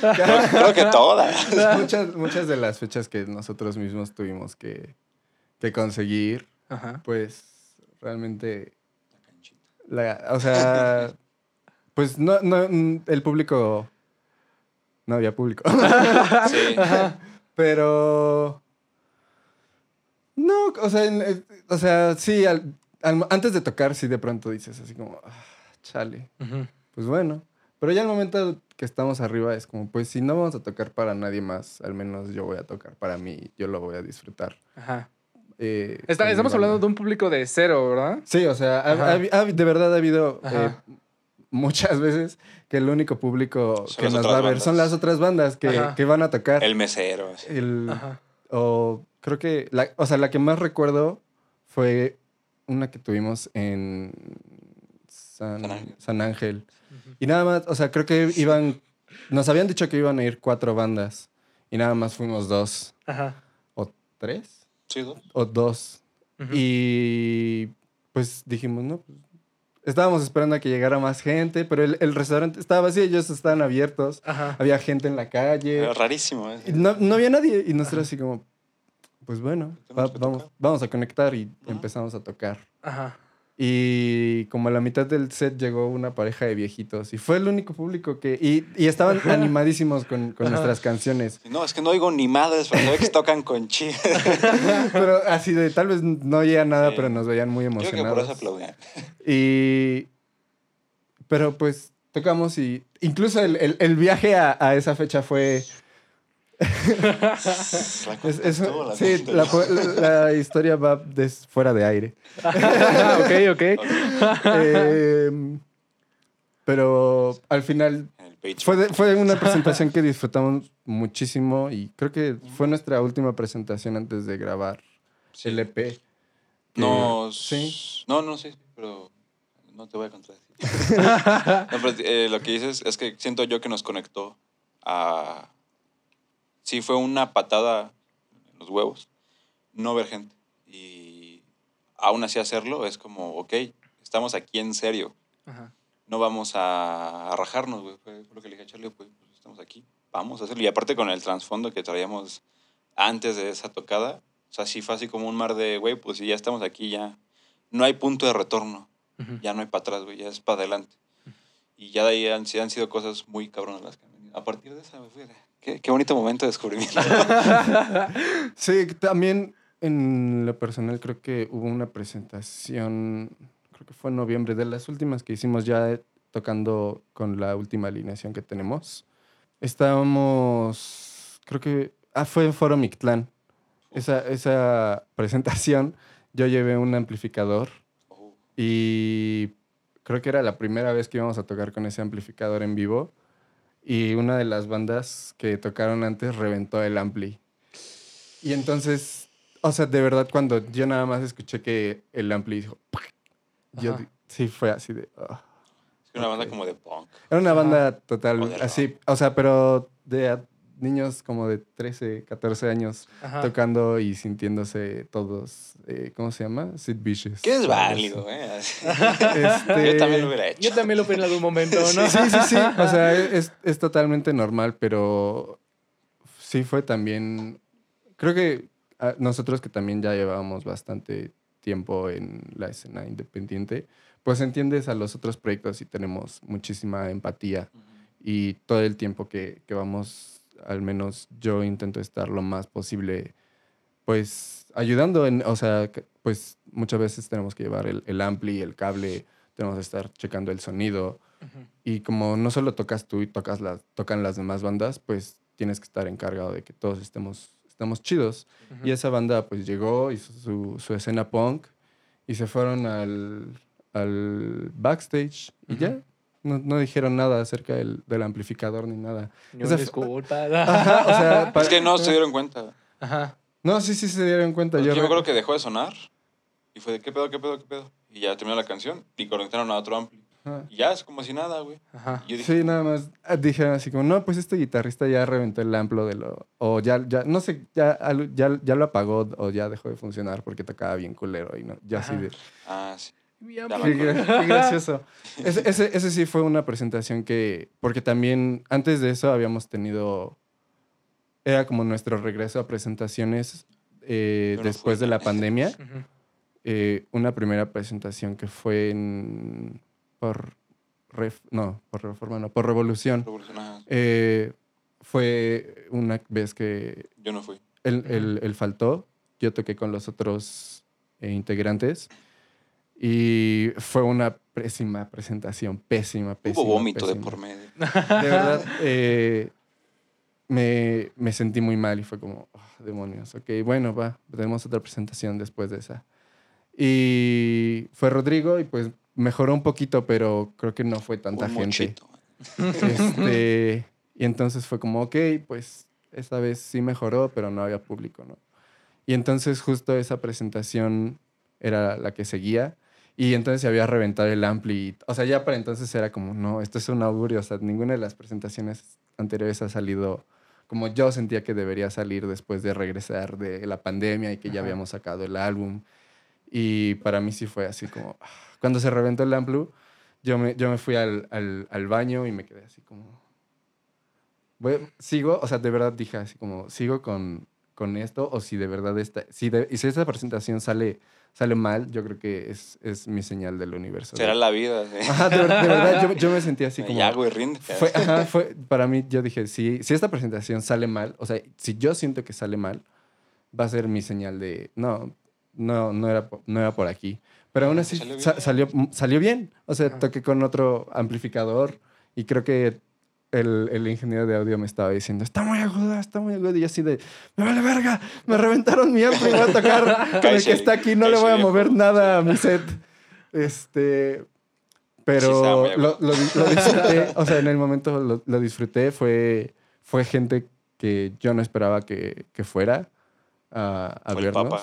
creo, creo que todas. muchas, muchas de las fechas que nosotros mismos tuvimos que, que conseguir, Ajá. pues realmente, la, o sea, pues no, no, mm, el público, no había público, Sí. pero no, o sea, eh, o sea, sí, al- al- antes de tocar, sí de pronto dices así como, "Ah, chale, pues bueno, pero ya el momento que estamos arriba es como, pues si no vamos a tocar para nadie más, al menos yo voy a tocar para mí, yo lo voy a disfrutar. Ajá. eh, Está- estamos hablando de un público de cero, ¿verdad? Sí, o sea, ha- Ajá. ha- ha- de verdad ha habido eh. Muchas veces que el único público Son que nos va a ver bandas. son las otras bandas que, que van a tocar. El mesero. El- Ajá. o creo que, la, o sea, la que más recuerdo fue una que tuvimos en San, San Ángel. San Ángel. Ujú. Y nada más, o sea, creo que iban, nos habían dicho que iban a ir cuatro bandas y nada más fuimos dos Ajá. o tres Sí, ¿no? o dos. Ujú. Y pues dijimos, no, pues, estábamos esperando a que llegara más gente, pero el, el restaurante estaba vacío, ellos estaban abiertos, Ajá. había gente en la calle, Era rarísimo. ¿eh? y no, no había nadie y nosotros así como, pues bueno, va- vamos, vamos a conectar y Ajá. empezamos a tocar. Ajá. Y como a la mitad del set llegó una pareja de viejitos y fue el único público que... Y, y estaban animadísimos con, con nuestras canciones. No, es que no oigo ni madres, pero que tocan con chi. Pero así de, tal vez no oía nada, Sí. pero nos veían muy Yo creo que por emocionados. eso aplaudían. Y. Pero pues tocamos y. Incluso el, el- el viaje a, a esa fecha fue. La es- es- contó, la sí, contó. la, pu- la historia va des- fuera de aire. ok, ok. Em, pero al final fue, de- fue una presentación que disfrutamos muchísimo y creo que fue nuestra última presentación antes de grabar Sí. el EP. que- No, Sí. no, no, sí, pero no te voy a contradecir. No, pero, eh, lo que dices es que siento yo que nos conectó a... Sí, fue una patada en los huevos, no ver gente. Y aún así hacerlo es como, ok, estamos aquí en serio, Ajá. no vamos a, a rajarnos, güey. Fue lo que le dije a Charlie, pues, pues, estamos aquí, vamos a hacerlo. Y aparte con el trasfondo que traíamos antes de esa tocada, o sea, sí fue así como un mar de, güey, pues si ya estamos aquí, ya no hay punto de retorno, ya no hay para atrás, güey, ya es para adelante. Y ya de ahí han, han sido cosas muy cabronas las que han venido. A partir de esa, me fui qué, qué bonito momento de descubrimiento. Sí, también en lo personal creo que hubo una presentación, creo que fue en noviembre, de las últimas que hicimos ya tocando con la última alineación que tenemos. Estábamos, creo que, ah, fue en Foro Mictlán. Esa, esa presentación yo llevé un amplificador y creo que era la primera vez que íbamos a tocar con ese amplificador en vivo. Y una de las bandas que tocaron antes reventó el ampli. Y entonces, o sea, de verdad, cuando yo nada más escuché que el ampli dijo, yo sí fue así de. ah. es que una banda como de punk. Era una banda total, así, o sea, pero de niños como de 13, 14 años Ajá. tocando y sintiéndose todos, eh, ¿cómo se llama? Sid Vicious. Que es válido, ¿eh? Este, Yo también lo hubiera hecho. Yo también lo vi en algún momento, ¿no? Sí, sí, sí. O sea, es, es totalmente normal, pero sí fue también. Creo que ah, nosotros que también ya llevábamos bastante tiempo en la escena independiente, pues entiendes a los otros proyectos y tenemos muchísima empatía y todo el tiempo que, que vamos al menos yo intento estar lo más posible, pues ayudando en, o sea, pues muchas veces tenemos que llevar el, el ampli, el cable, tenemos que estar checando el sonido. Y como no solo tocas tú y tocas las, tocan las demás bandas, pues tienes que estar encargado de que todos estemos, estemos chidos. Y esa banda pues llegó, hizo su, su escena punk y se fueron al, al backstage y ya. No, no dijeron nada acerca del, del amplificador ni nada. Ni Esa disculpa. Ajá, o sea, pa- Es que no se dieron cuenta. Ajá. No, sí, sí se dieron cuenta. Yo, Yo, me acuerdo que dejó de sonar y fue de qué pedo, qué pedo, qué pedo. Y ya terminó la canción y conectaron a otro ampli. Ajá. Y ya es como si nada, güey. Ajá. Yo dije, Sí, nada más ah, dijeron así como, no, pues este guitarrista ya reventó el amplo de lo... O ya, ya no sé, ya, ya, ya lo apagó o ya dejó de funcionar porque tocaba bien culero y no, ya así de... ah, sí. Qué, qué gracioso. Ese, ese, ese sí fue una presentación que, porque también antes de eso habíamos tenido, era como nuestro regreso a presentaciones eh, después fui. de la pandemia. Ujú. Eh, una primera presentación que fue en, por, Ref- no, por Reforma, no, por Revolución. Revolucionadas. Eh, fue una vez que Yo no fui. él, Ujú. él- él faltó, yo toqué con los otros eh, integrantes y fue una pésima presentación, pésima, pésima. Hubo vómito de por medio. De verdad, eh, me, me sentí muy mal y fue como, "Ah, demonios, ok, bueno, va, tenemos otra presentación después de esa. Y fue Rodrigo y pues mejoró un poquito, pero creo que no fue tanta Un gente. Este, y entonces fue como, ok, pues esta vez sí mejoró, pero no había público, ¿no? Y entonces justo esa presentación era la que seguía. Y entonces se había reventado el ampli. O sea, ya para entonces era como, no, esto es un augurio. O sea, ninguna de las presentaciones anteriores ha salido como yo sentía que debería salir después de regresar de la pandemia y que ya Ajá. habíamos sacado el álbum. Y para mí sí fue así como, ah, cuando se reventó el ampli, yo me, yo me fui al, al, al baño y me quedé así como... voy- sigo, o sea, de verdad dije así como, sigo con, con esto o si de verdad esta... Si de- y si esta presentación sale, sale mal, yo creo que es, es mi señal del universo. Será la vida. ¿eh? Ajá, de, ver- de verdad, yo, yo me sentí así como... ya, güey, rinde. Fue, ajá, fue, para mí, yo dije, si, si esta presentación sale mal, o sea, si yo siento que sale mal, va a ser mi señal de, no, no, no era, no era por aquí. Pero aún así Salió sa- bien. salió, salió bien. O sea, toqué con otro amplificador y creo que el, el ingeniero de audio me estaba diciendo, está muy aguda, está muy aguda. Y yo así de, me vale verga, me reventaron mi ampli, voy a tocar con el que está aquí, no le voy a mover nada a mi set. Este, pero lo, lo lo disfruté, o sea, en el momento lo, lo disfruté, fue, fue gente que yo no esperaba que, que fuera a, a Fue el papa.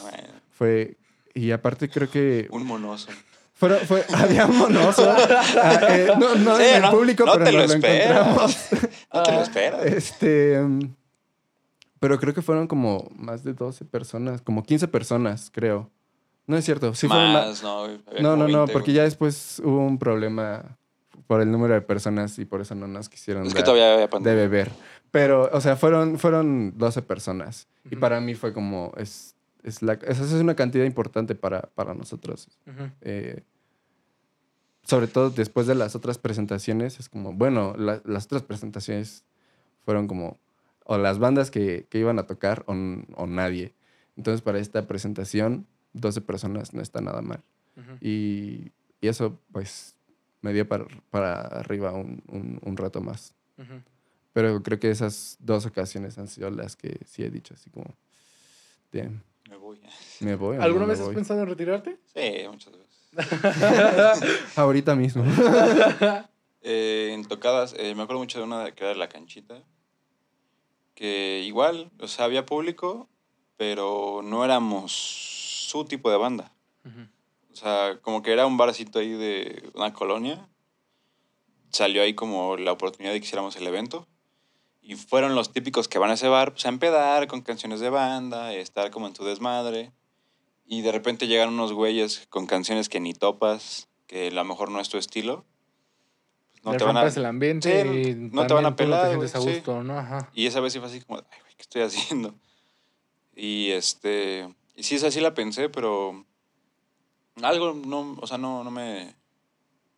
Fue, y aparte creo que Un monoso. Fueron, fue, había un monoso, ah, eh, no, no Sí, en el no- público, no pero te lo nos lo encontramos. No te lo esperas. Este, mm, pero creo que fueron como más de 12 personas, como 15 personas, creo. No es cierto, sí fueron Más, no. güey, había No, no, no, 20, porque güey. ya después hubo un problema por el número de personas y por eso no nos quisieron Es que dar todavía había de beber. Pero, o sea, fueron, fueron 12 personas. Y para mí fue como, es, es, la, esa es una cantidad importante para, para nosotros. Ujú. Eh, sobre todo después de las otras presentaciones, es como, bueno, la- las otras presentaciones fueron como, o las bandas que, que iban a tocar o, o nadie. Entonces, para esta presentación, 12 personas no está nada mal. Ujú. Y, y eso, pues, me dio para, para arriba un, un- un rato más. Ujú. Pero creo que esas dos ocasiones han sido las que sí he dicho, así como, "Damn, voy. me voy. no ¿Alguna me vez has voy?". pensado en retirarte? Sí, muchas veces. Ahorita mismo. Eh, en tocadas, eh, me acuerdo mucho de una que era la canchita, que igual, o sea, había público, pero no éramos su tipo de banda. O sea, como que era un barcito ahí de una colonia. Salió ahí como la oportunidad de que hiciéramos el evento. Y fueron los típicos que van a ese bar pues, a empedar con canciones de banda, estar como en tu desmadre. Y de repente llegan unos güeyes con canciones que ni topas, que a lo mejor no es tu estilo. Pues, no te van a... el ambiente Sí, y no te van a pelar, te a sí. gusto, ¿no? Ajá. Y esa vez sí fue así como, ay, güey, ¿qué estoy haciendo? Y este, y sí, esa sí la pensé, pero algo no, o sea, no, no me,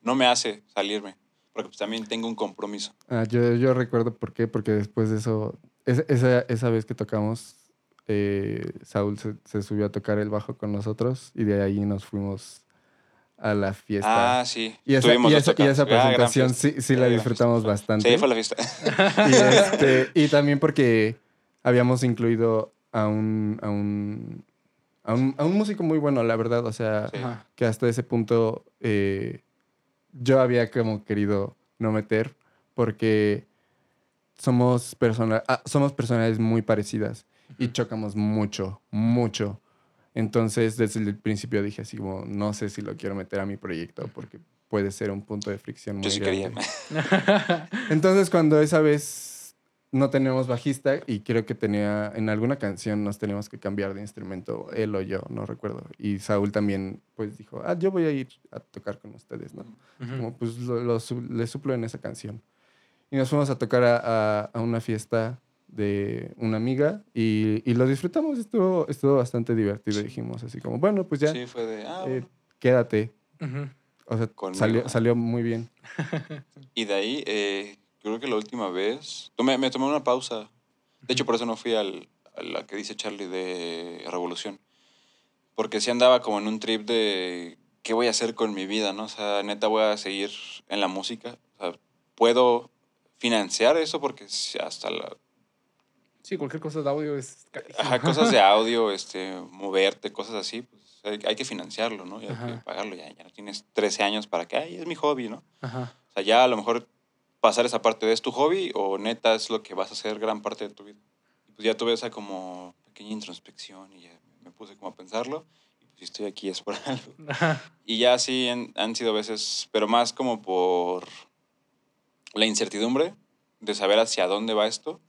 no me hace salirme, porque pues también tengo un compromiso. Ah, yo, yo recuerdo por qué, porque después de eso es- esa, esa vez que tocamos, eh, Saúl se, se subió a tocar el bajo con nosotros y de ahí nos fuimos a la fiesta. Ah, sí. y, esa, y esa- y esa Ah, presentación sí, sí la disfrutamos fiesta. bastante. Sí, fue la fiesta. Y, este, y también porque habíamos incluido a un, a un, a un, a un músico muy bueno, la verdad. O sea, Sí. Que hasta ese punto eh, yo había como querido no meter porque somos, persona, ah, somos personalidades muy parecidas y chocamos mucho, mucho. Entonces, desde el principio dije así como, no sé si lo quiero meter a mi proyecto porque puede ser un punto de fricción muy Yo sí grande. quería. Entonces, cuando esa vez no teníamos bajista y creo que tenía en alguna canción nos teníamos que cambiar de instrumento, él o yo, no recuerdo. Y Saúl también, pues dijo, ah, yo voy a ir a tocar con ustedes, ¿no? Como pues lo, lo su- le suplo en esa canción. Y nos fuimos a tocar a, a- a una fiesta de una amiga y, y lo disfrutamos, estuvo, estuvo bastante divertido. Dijimos así como, bueno, pues ya, Sí, fue de. Ah, eh, quédate. O sea, salió, salió muy bien. Y de ahí, eh, creo que la última vez. tomé- me tomé una pausa. De hecho, por eso no fui al, a la que dice Charlie de Revolución. Porque sí andaba como en un trip de. ¿Qué voy a hacer con mi vida, no? O sea, neta, voy a seguir en la música. O sea, puedo financiar eso porque hasta la, Sí, cualquier cosa de audio es. Ajá, cosas de audio, este, moverte, cosas así, pues hay, hay que financiarlo, ¿no? Y hay Ajá. que pagarlo. Ya, ya tienes 13 años para que, ay, es mi hobby, ¿no? Ajá. O sea, ya a lo mejor pasar esa parte de es tu hobby o neta es lo que vas a hacer gran parte de tu vida. Y pues ya tuve esa como pequeña introspección y ya me puse como a pensarlo. Y pues si estoy aquí es por algo. Y ya sí han, han sido veces, pero más como por la incertidumbre de saber hacia dónde va esto.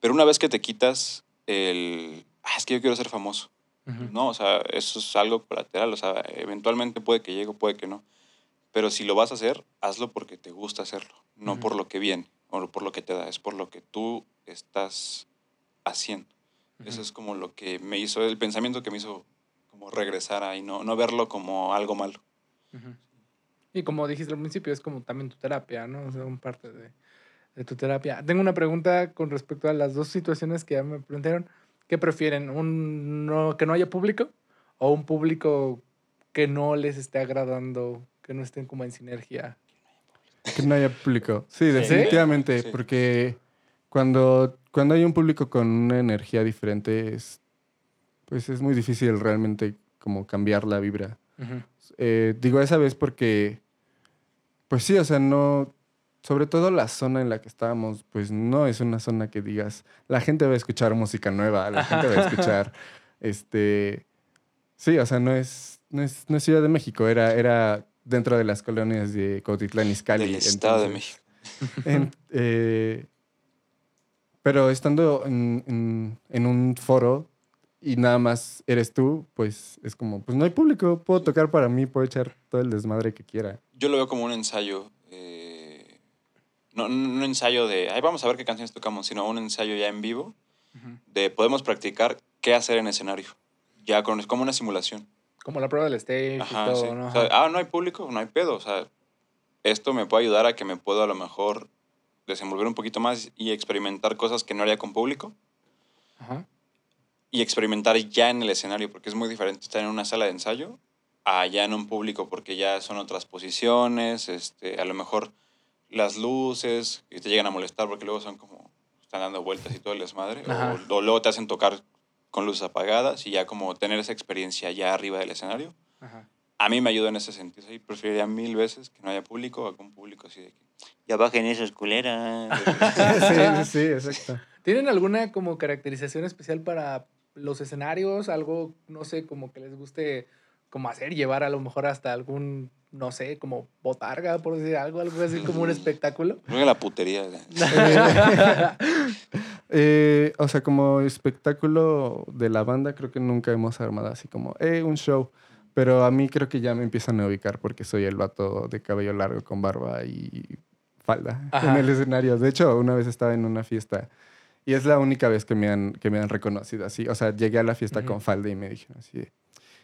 Pero una vez que te quitas el, ah, es que yo quiero ser famoso. No, o sea, eso es algo colateral. O sea, eventualmente puede que llegue, puede que no. Pero si lo vas a hacer, hazlo porque te gusta hacerlo, no por lo que viene o por lo que te da, es por lo que tú estás haciendo. Eso es como lo que me hizo, el pensamiento que me hizo como regresar ahí, no, no verlo como algo malo. Y como dijiste al principio, es como también tu terapia, ¿no? O sea, un parte de, de tu terapia. Tengo una pregunta con respecto a las dos situaciones que ya me preguntaron. ¿Qué prefieren? ¿Un no, que no haya público o un público que no les esté agradando, que no estén como en sinergia? Que no haya público. Sí, definitivamente, Sí. porque cuando, cuando hay un público con una energía diferente, es, pues es muy difícil realmente como cambiar la vibra. Eh, digo esa vez porque, pues sí, o sea, no, sobre todo la zona en la que estábamos, pues no es una zona que digas, la gente va a escuchar música nueva, la gente va a escuchar, este, sí, o sea, no es, no es, no es Ciudad de México, era, era dentro de las colonias de Cuautitlán Izcalli. Del Estado de México. en- eh, pero estando en, en- en un foro y nada más eres tú, pues es como, pues no hay público, puedo tocar para mí, puedo echar todo el desmadre que quiera. Yo lo veo como un ensayo, eh, no, no un ensayo de, ay, vamos a ver qué canciones tocamos, sino un ensayo ya en vivo de podemos practicar qué hacer en escenario. Ya con, es como una simulación. Como la prueba del stage Ajá, y todo, sí. ¿no? O sea, Ajá. ah, no hay público, no hay pedo. O sea, esto me puede ayudar a que me puedo a lo mejor desenvolver un poquito más y experimentar cosas que no haría con público Ajá. y experimentar ya en el escenario, porque es muy diferente estar en una sala de ensayo a ya en un público, porque ya son otras posiciones, este, a lo mejor las luces que te llegan a molestar, porque luego son como, están dando vueltas y todo el desmadre, o, o luego te hacen tocar con luces apagadas y ya como tener esa experiencia ya arriba del escenario. Ajá. A mí me ayuda en ese sentido. Y preferiría mil veces que no haya público a que un público así de que ya bajen esas culeras. sí, sí, sí, exacto. ¿Tienen alguna como caracterización especial para los escenarios? Algo, no sé, como que les guste como hacer, llevar a lo mejor hasta algún, no sé, como botarga, por decir algo, algo así como un espectáculo. Creo que la putería. Eh, o sea, como espectáculo de la banda, creo que nunca hemos armado así como, eh, un show. Pero a mí creo que ya me empiezan a ubicar porque soy el vato de cabello largo con barba y falda Ajá. en el escenario. De hecho, una vez estaba en una fiesta y es la única vez que me han, que me han reconocido así. O sea, llegué a la fiesta con falda y me dijeron así,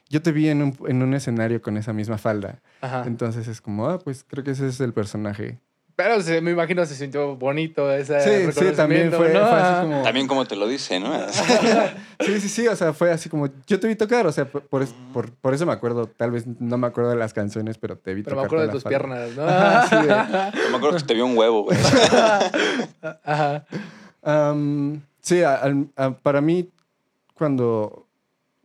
yo te vi en un, en un escenario con esa misma falda. Ajá. Entonces es como, ah, pues creo que ese es el personaje Pero se- me imagino se sintió bonito ese Sí, sí, también fue, ¿no? fue así como... También como te lo dice, ¿no? Sí, sí, sí, o sea, fue así como, yo te vi tocar, o sea, por, por, por- eso me acuerdo, tal vez no me acuerdo de las canciones, pero te vi Pero me tocar. acuerdo de tus piernas, ¿no? Ajá, sí, de- me acuerdo que te vio un huevo, güey. Ajá. Sí, a- al- a- para mí, cuando,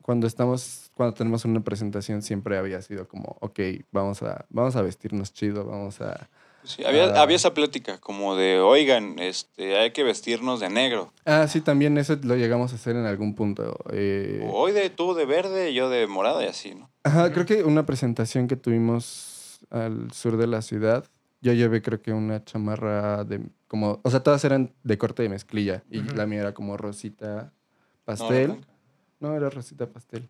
cuando estamos, cuando tenemos una presentación, siempre había sido como, ok, vamos a, vamos a vestirnos chido, vamos a... Sí, había, Ah. había esa plática como de, oigan, este, hay que vestirnos de negro. Ah, sí, también eso lo llegamos a hacer en algún punto. eh, O hoy de tú de verde, yo de morada y así, ¿no? Ajá, creo que una presentación que tuvimos al sur de la ciudad, yo llevé creo que una chamarra de como, o sea, todas eran de corte de mezclilla y la mía era como rosita No, pastel. blanca. No, era rosita pastel.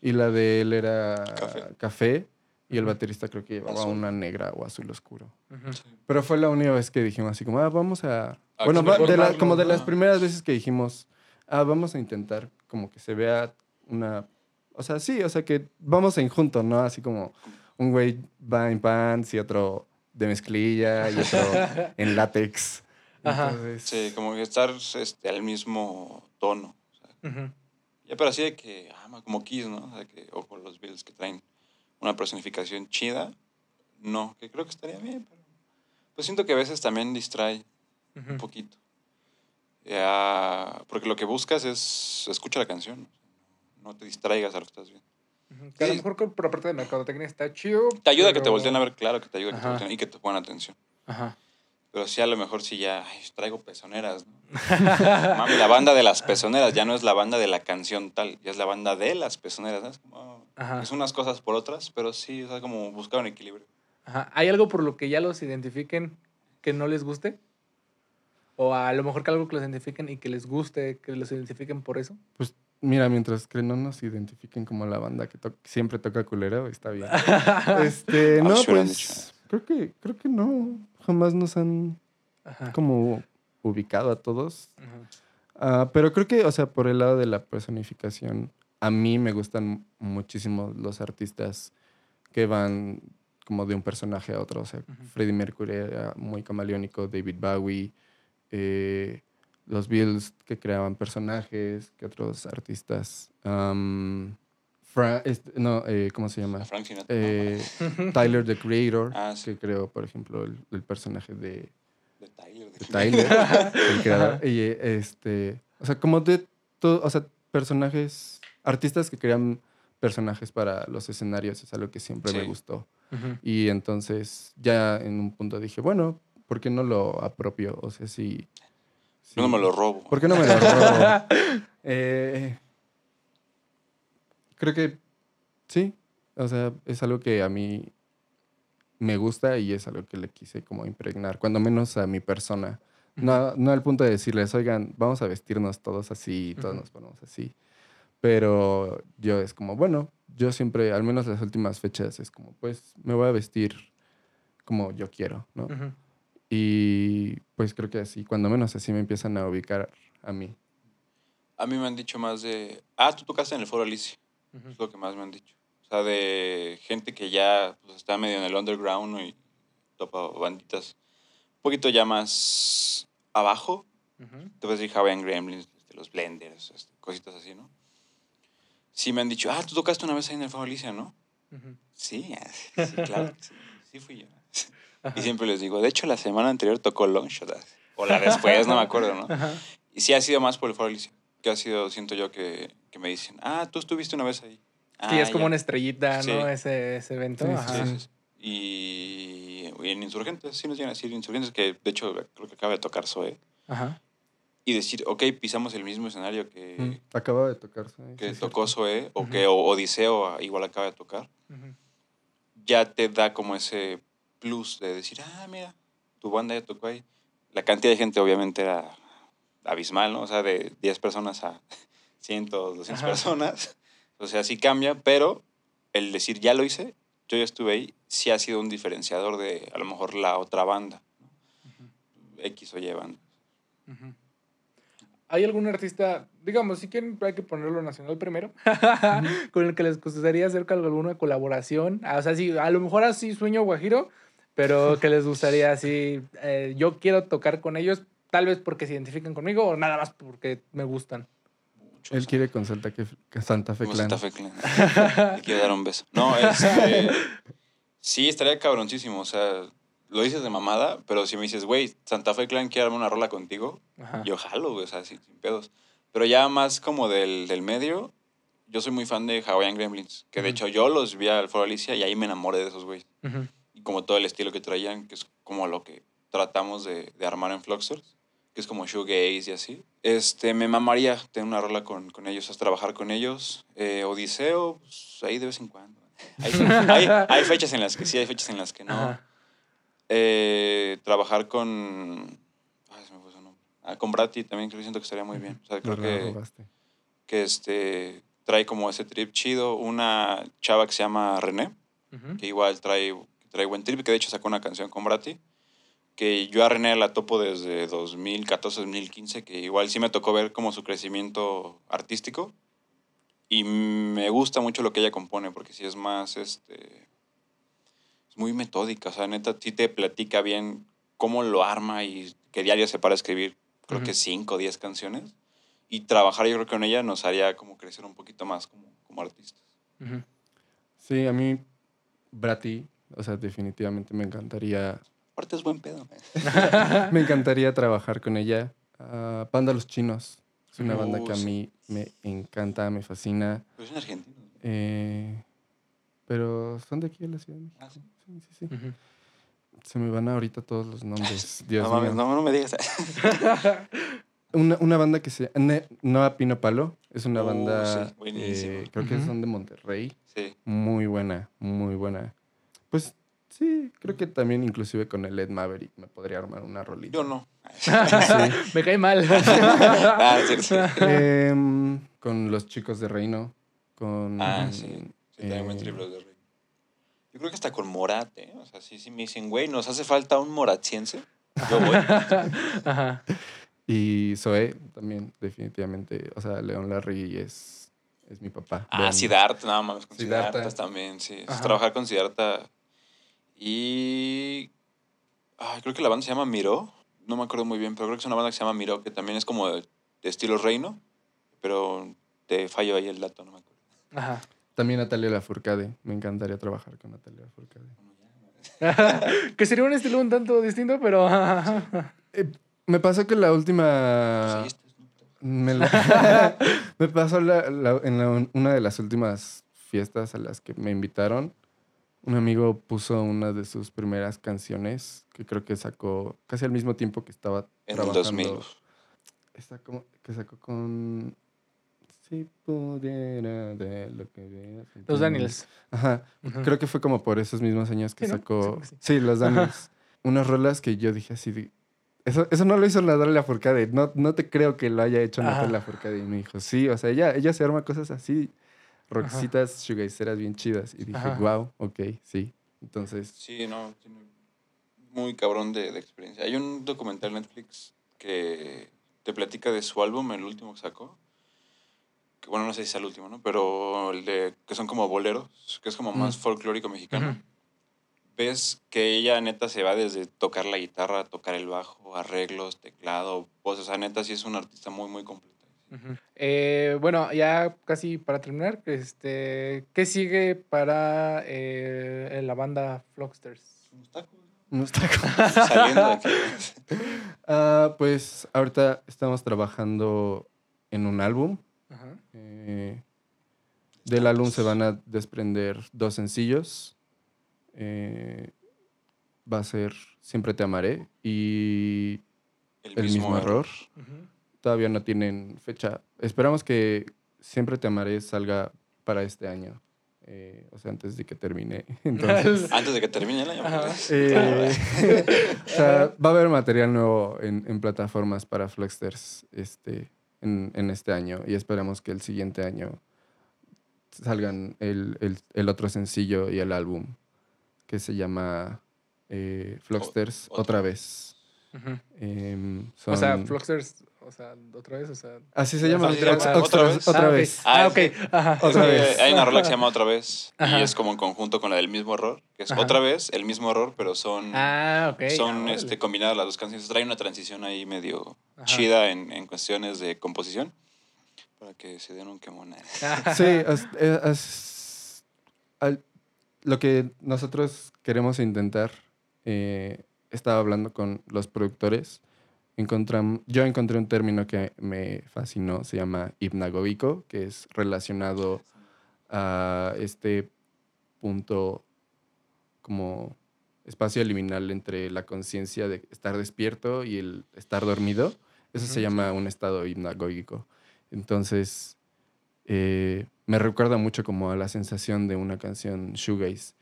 Y la de él era Café. café, y el baterista creo que llevaba Azul. una negra o azul oscuro. Ujú. Pero fue la única vez que dijimos así como, ah, vamos a... A bueno, va- de la- como de las primeras veces que dijimos, ah, vamos a intentar como que se vea una... O sea, sí, o sea, que vamos en junto, ¿no? Así como un güey va en pants y otro de mezclilla y otro en látex. Ajá. Entonces, Sí, como que estar este, al mismo tono. o sea, Ujú. ya, pero así de que, ah, como Kiss, ¿no? O, sea, que, o con los Bills que traen una personificación chida. No, que creo que estaría bien, pero... Pues siento que a veces también distrae un Ujú. poquito. Ya, porque lo que buscas es escucha la canción. No te distraigas a lo que estás viendo. Que a lo mejor por la parte de mercadotecnia está chido. Te ayuda a que te pero- volteen a ver, claro que te ayuda que te volteen y que te pongan atención. Ajá. Pero sí, a lo mejor sí ya, ay, traigo pezoneras. ¿no? Mami, la banda de las pezoneras ya no es la banda de la canción tal, ya es la banda de las pezoneras. ¿no? Es, como, Ajá. es unas cosas por otras, pero sí, o sea, como buscar un equilibrio. Ajá. ¿Hay algo por lo que ya los identifiquen que no les guste? O a lo mejor que algo que los identifiquen y que les guste, que los identifiquen por eso. Pues mira, mientras que no nos identifiquen como la banda que to- siempre toca culero, está bien. este, Ah, no, sí hubieran pues creo que, creo que no. Jamás nos han Ajá. como ubicado a todos. Ajá. Ah, pero creo que, o sea, por el lado de la personificación, a mí me gustan muchísimo los artistas que van como de un personaje a otro. O sea. Freddie Mercury era muy camaleónico, David Bowie, eh, los Beatles que creaban personajes, que otros artistas. Fra- este, no, eh, ¿cómo se llama? Frank Sinatra. Eh, Tyler, the Creator, Ah, sí. que creó, por ejemplo, el, el personaje de, de Tyler. de Tyler, el creador. Y eh, este, o sea, como de todo, o sea, personajes, artistas que crean personajes para los escenarios es algo que siempre me gustó. Y entonces ya en un punto dije, bueno, ¿por qué no lo apropio? O sea, si... si- No me lo robo. ¿Por qué no me lo robo? Eh, creo que sí, o sea, es algo que a mí me gusta y es algo que le quise como impregnar, cuando menos a mi persona. No, no al punto de decirles, oigan, vamos a vestirnos todos así, todos nos ponemos así. Pero yo es como, bueno, yo siempre, al menos las últimas fechas, es como, pues me voy a vestir como yo quiero, ¿no? Ujú. Y pues creo que así, cuando menos así me empiezan a ubicar a mí. A mí me han dicho más de, ah, tú tocaste en el Foro Alicia. Ujú. Es lo que más me han dicho. O sea, de gente que ya pues, está medio en el underground y topa banditas un poquito ya más abajo. Ujú. Te puedes decir Hawaiian Gremlins, este, los Blenders, este, cositas así, ¿no? Sí me han dicho, ah, tú tocaste una vez ahí en el Foro Alicia, ¿no? Ujú. Sí, sí, claro sí. Sí fui yo. Ajá. Y siempre les digo, de hecho, la semana anterior tocó Longshot. ah, O la después, no me acuerdo, ¿no? Ajá. Y sí ha sido más por el Foro Alicia. Que ha sido, siento yo, que, que me dicen, ah, tú estuviste una vez ahí. Sí, es Ah, como ya". una estrellita, ¿no? Ese, ese evento. Ajá. Sí, sí, sí. Y, y en Insurgentes, sí nos llegan a decir Insurgentes, que de hecho creo que acaba de tocar Zoe. Ajá. Y decir, ok, pisamos el mismo escenario que, Mm, Acaba de tocarse. que sí, tocó. Zoe, o Ujú. que o- Odiseo ah, igual acaba de tocar. Ujú. Ya te da como ese plus de decir, ah, mira, tu banda ya tocó ahí. La cantidad de gente obviamente era abismal, ¿no? O sea, de 10 personas a 100, 200 Ajá. personas. O sea, sí cambia, pero el decir, ya lo hice, yo ya estuve ahí, sí ha sido un diferenciador de a lo mejor la otra banda. ¿no? X o Y banda. ¿Hay algún artista, digamos, si quieren, hay que ponerlo nacional primero, con el que les gustaría hacer alguna colaboración? Ah, O sea, si a lo mejor así sueño guajiro, pero que les gustaría así, eh, yo quiero tocar con ellos, tal vez porque se identifican conmigo o nada más porque me gustan. Mucho, Él quiere con Santa, que, que Santa Fe Clan. Santa Fe Clan. Le quiero dar un beso. No, este, sí, estaría cabroncísimo. O sea, lo dices de mamada, pero si me dices, güey, Santa Fe Clan quiere darme una rola contigo, Ajá. yo jalo, güey, o sea, sin, sin pedos. Pero ya más como del, del medio, yo soy muy fan de Hawaiian Gremlins, que de hecho yo los vi al Foro Alicia y ahí me enamoré de esos güeyes. Y como todo el estilo que traían, que es como lo que tratamos de, de armar en Fluxers, que es como shoegaze y así. Este, me mamaría tener una rola con, con ellos, es trabajar con ellos. Eh, Odiseo, pues ahí de vez en cuando. Hay, hay- hay fechas en las que sí, hay fechas en las que no. Ajá. Eh, trabajar con... Ay, se me fue su nombre. Ah, con Brati también creo que siento que estaría muy bien. O sea, creo que, que este, trae como ese trip chido. Una chava que se llama René, que igual trae, trae buen trip, que de hecho sacó una canción con Brati, que yo a René la topo desde 2014-2015, que igual sí me tocó ver como su crecimiento artístico y me gusta mucho lo que ella compone, porque sí es más, este, es muy metódica, o sea, neta, sí te platica bien cómo lo arma y que diario se para a escribir, creo Ujú. que 5 o 10 canciones, y trabajar yo creo que con ella nos haría como crecer un poquito más como, como artistas. Ujú. Sí, a mí, Brati, o sea, definitivamente me encantaría, Aparte es buen pedo. me encantaría trabajar con ella. Ah, Panda Los Chinos. Es una banda Uh, que a sí. mí me encanta, me fascina. Pero es un argentino. Eh, pero son de aquí de la Ciudad de México. Ah, sí. Sí, sí, sí. Se me van ahorita todos los nombres. Dios no, mames, mío. no, no me digas. Una, una banda que se Ne- Noa Pino Palo. Es una Uh, banda, sí, eh, creo que son de Monterrey. Sí. Muy buena, muy buena. Pues sí, creo que también inclusive con el Ed Maverick me podría armar una rolita. Yo no. Me cae mal. ah, es cierto. Em, con los chicos de Reino. Con, Ah, sí. Sí, también eh, los de Rey. Yo creo que hasta con Morat, ¿eh? O sea, sí, sí me dicen, güey, nos hace falta un moratiense. Yo voy. Ajá. Y Zoé también, definitivamente. O sea, León Larry es, es mi papá. Ah, Vean. Siddhartha, nada más con Siddhartha. Siddhartha también, sí. Ajá. trabajar con Siddhartha. Y. Ay, creo que la banda se llama Miró. No me acuerdo muy bien, pero creo que es una banda que se llama Miró, que también es como de, de estilo reino. Pero te fallo ahí el dato, no me acuerdo. Ajá. También Natalia Lafourcade. Me encantaría trabajar con Natalia Lafourcade. que sería un estilo un tanto distinto, pero. Eh, me pasó que la última... Sí, este es- Me, la- me pasó la- la- en la- una de las últimas fiestas a las que me invitaron. Un amigo puso una de sus primeras canciones que creo que sacó casi al mismo tiempo que estaba En el trabajando. 2000. Esta como- que sacó con... Si pudiera de lo que veas Los ti". Daniels. Ajá. Creo que fue como por esos mismos años que Sí, ¿no? sacó. Sí, Sí, sí. los Daniels. Unas rolas que yo dije así de. Eso, eso no lo hizo Natalia Lafourcade. No, no te creo que lo haya hecho. Natalia Lafourcade. Y me dijo, sí, o sea, ella, ella se arma cosas así, rockcitas, shoegazeras bien chidas. Y dije, Ajá. wow, ok, sí. Entonces, Sí, no, tiene muy cabrón de, de experiencia. Hay un documental en Netflix que te platica de su álbum, el último que sacó. Que, bueno, no sé si es el último, ¿no? Pero el de que son como boleros, que es como más folclórico mexicano. Ves que ella neta se va desde tocar la guitarra, tocar el bajo, arreglos, teclado, voces. O sea, neta sí es una artista muy, muy completa. Eh, bueno, ya casi para terminar, este, ¿qué sigue para eh, la banda Flocksters? Unos tacos, no está ¿no? Saliendo de aquí. Ah, pues ahorita estamos trabajando en un álbum. Ajá. Eh, del álbum se van a desprender dos sencillos. Eh, va a ser Siempre te amaré y El mismo, error. Todavía no tienen fecha. Esperamos que Siempre te amaré salga para este año. Eh, o sea, antes de que termine. Entonces, Antes de que termine el año. Eh, o sea, va a haber material nuevo en, en plataformas para Flexters este, en, en este año y esperamos que el siguiente año salgan el, el- el otro sencillo y el álbum que se llama eh, Flocksters otra otra vez. Em, O sea, Flocksters O sea, otra vez, o sea. Así se llama. Ox- ¿otra Oxford- vez? Otra Ah, vez. Ah, Ah, ok. Ajá. Otra vez. Hay una rola que se llama Otra vez Ajá. y es como en conjunto con la del mismo error, que es Ajá. otra vez el mismo error, pero son, Ah, ok. son Ah, este, combinadas las dos canciones. Trae una transición ahí medio Ajá. chida en, en cuestiones de composición para que se den un quemón. Sí, es- es- es- al- lo que nosotros queremos intentar, eh, estaba hablando con los productores, encontram- yo encontré un término que me fascinó, se llama hipnagógico, que es relacionado a este punto como espacio liminal entre la conciencia de estar despierto y el estar dormido. Eso se llama un estado hipnagógico. Entonces, eh, me recuerda mucho como a la sensación de una canción shoegaze.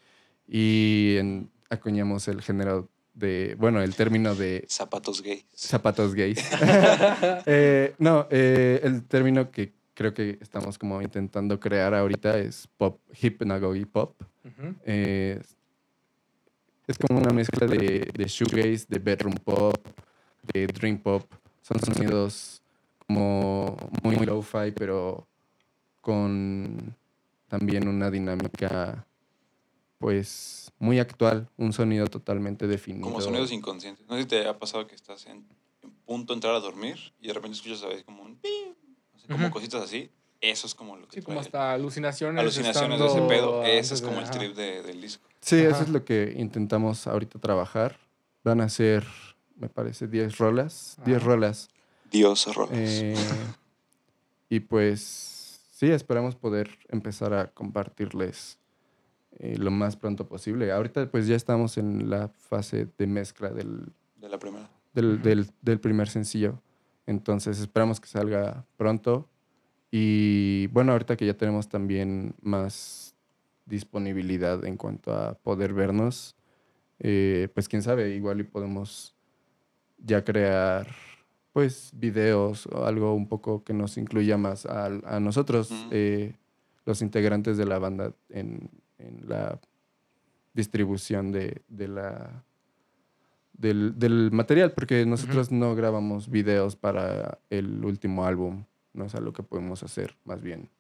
Y en- acuñamos el género de, bueno, el término de Zapatos gays. zapatos gays. Eh, no, eh, el término que creo que estamos como intentando crear ahorita es pop, hypnagogy pop. Ujú. Eh, es como una mezcla de, de shoegaze, de bedroom pop, de dream pop. Son sonidos como muy low-fi, pero con también una dinámica, pues, muy actual. Un sonido totalmente definido. Como sonidos inconscientes. No sé si te ha pasado que estás en, en punto de entrar a dormir y de repente escuchas a veces como un pim, no sé, como cositas así. Eso es como lo que Sí, como hasta alucinaciones. alucinaciones de ese pedo. Ese es de- como el trip de- del disco. Sí, eso es lo que intentamos ahorita trabajar. Van a ser, me parece, 10 rolas. 10 Ajá. rolas. Dios rolas. Eh, y pues sí, esperamos poder empezar a compartirles eh, lo más pronto posible. Ahorita pues ya estamos en la fase de mezcla del, de la primera. del, Ujú. del- del primer sencillo. Entonces esperamos que salga pronto. Y bueno, ahorita que ya tenemos también más disponibilidad en cuanto a poder vernos, eh, pues quién sabe, igual y podemos ya crear pues videos o algo un poco que nos incluya más al- a, nosotros, eh, los integrantes de la banda en, en la distribución de, de la del, del material, porque nosotros no grabamos videos para el último álbum, no es algo que podemos hacer, más bien.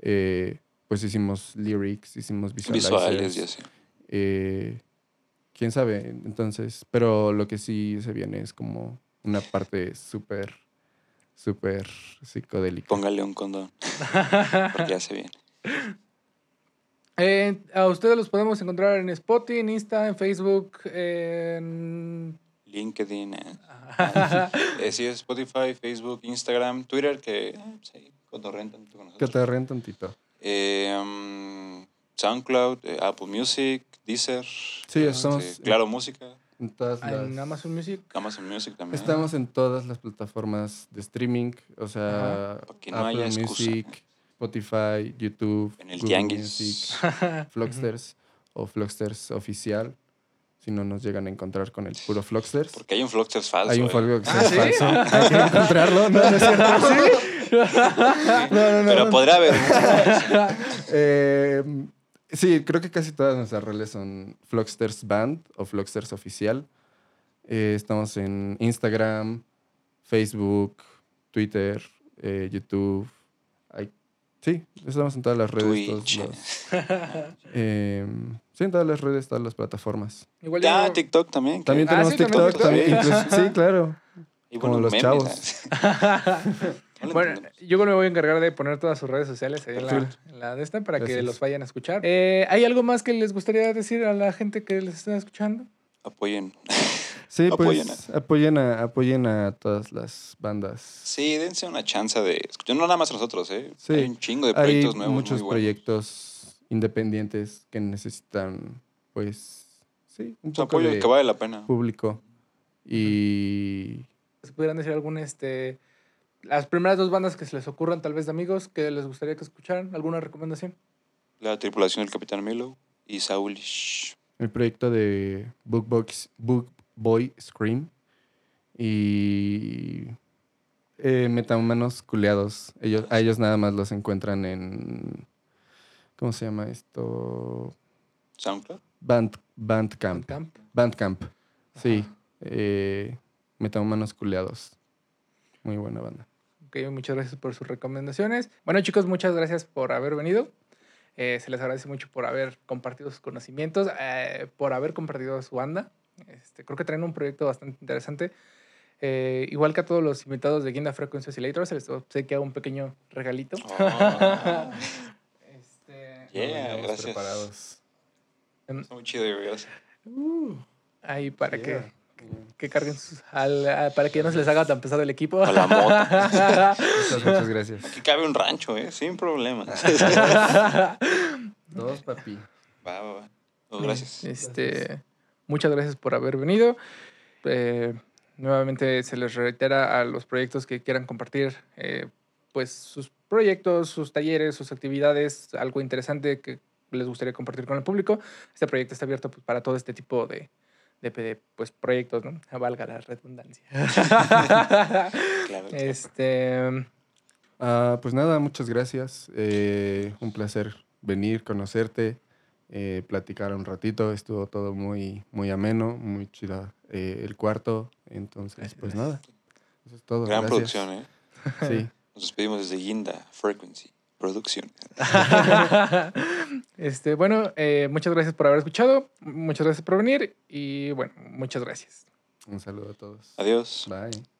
Eh, pues hicimos lyrics, hicimos visualizers. Visuales y así. eh, quién sabe, entonces, pero lo que sí se viene es como una parte súper, súper psicodélica. Póngale un condón. Porque ya se viene. Eh, a ustedes los podemos encontrar en Spotify, en Insta, en Facebook, en... LinkedIn. eh. Eh, sí, Spotify, Facebook, Instagram, Twitter, que sí, cotorrean tantito con nosotros. tantito. Eh, um, SoundCloud, eh, Apple Music, Deezer. Sí, eh, estamos- Claro Música, En todas las- en Amazon Music. Amazon Music también. Estamos en todas las plataformas de streaming, o sea, Para que no haya Apple excusa. Music, Spotify, YouTube, En el Google Tianguis. Music, Flocksters o Flocksters oficial. Si no nos llegan a encontrar con el puro Flocksters. Porque hay un Flocksters falso. Hay un eh. Flocksters ¿Ah, sí? falso. Hay que encontrarlo. No, no es cierto. No, no, no. Pero no. podría haber. Eh, sí, creo que casi todas nuestras redes son Flocksters Band o Flocksters Oficial. Eh, estamos en Instagram, Facebook, Twitter, eh, YouTube. Sí, estamos en todas las redes. todos Twitch. los- eh, sí, en todas las redes, todas las plataformas. Igual Ya, TikTok también. También Ah, tenemos sí, también TikTok. También, incluso- sí, claro. Y como los memes, chavos. ¿eh? Bueno, yo me voy a encargar de poner todas sus redes sociales ahí en la, Perfecto. en la de esta para que los vayan a escuchar. Eh, ¿Hay algo más que les gustaría decir a la gente que les está escuchando? Apoyen. Sí, Apoyen pues apoyen a, apoyen a todas las bandas. Sí, dense una chance de escuchar. No nada más a nosotros, ¿eh? Sí, Hay un chingo de Hay proyectos nuevos. muchos muy proyectos independientes que necesitan, pues, sí, un poco apoyo de que vale la pena. público. Y ¿Se pudieran decir algún, este, las primeras dos bandas que se les ocurran, tal vez de amigos, que les gustaría que escucharan? ¿Alguna recomendación? La tripulación del Capitán Milo y Saúl. Shh. el proyecto de Book, Box, Book Boy Scream y eh, Metahumanos Culeados. Ellos, a ellos nada más los encuentran en... ¿Cómo se llama esto? SoundCloud. Band, Bandcamp. Camp. Bandcamp. Sí. Eh, Metahumanos Culeados. muy buena banda. Ok, muchas gracias por sus recomendaciones. Bueno, chicos, muchas gracias por haber venido. Eh, se les agradece mucho por haber compartido sus conocimientos, eh, por haber compartido su banda. Este, creo que traen un proyecto bastante interesante. Eh, igual que a todos los invitados de Guinda Frequency Oscillator, se les obsequia un pequeño regalito. Oh. Este, Yeah, Vamos gracias. preparados. muy chido, güey, gracias. ahí para Yeah. que, que carguen sus, al- a- para que ya no se les haga tan pesado el equipo. A la moto. Muchas, muchas gracias. Aquí cabe un rancho, ¿eh? Sin problemas. Dos, papi. va, va, va. No, gracias. Este, muchas gracias por haber venido. Eh, nuevamente se les reitera a los proyectos que quieran compartir, eh, pues sus proyectos, sus talleres, sus actividades, algo interesante que les gustaría compartir con el público. Este proyecto está abierto pues, para todo este tipo de, de, de, pues, proyectos, ¿no? Valga la redundancia. Claro, claro. este, Ah, pues nada, muchas gracias. Eh, un placer venir, conocerte, eh, platicar un ratito. Estuvo todo muy, muy ameno, muy chida eh, el cuarto. Entonces, pues nada. Eso es todo. Gran gracias. producción, ¿eh? Sí. Nos despedimos desde Guinda Frequency Producción. este, bueno, eh, muchas gracias por haber escuchado, muchas gracias por venir y bueno, muchas gracias. Un saludo a todos. Adiós. Bye.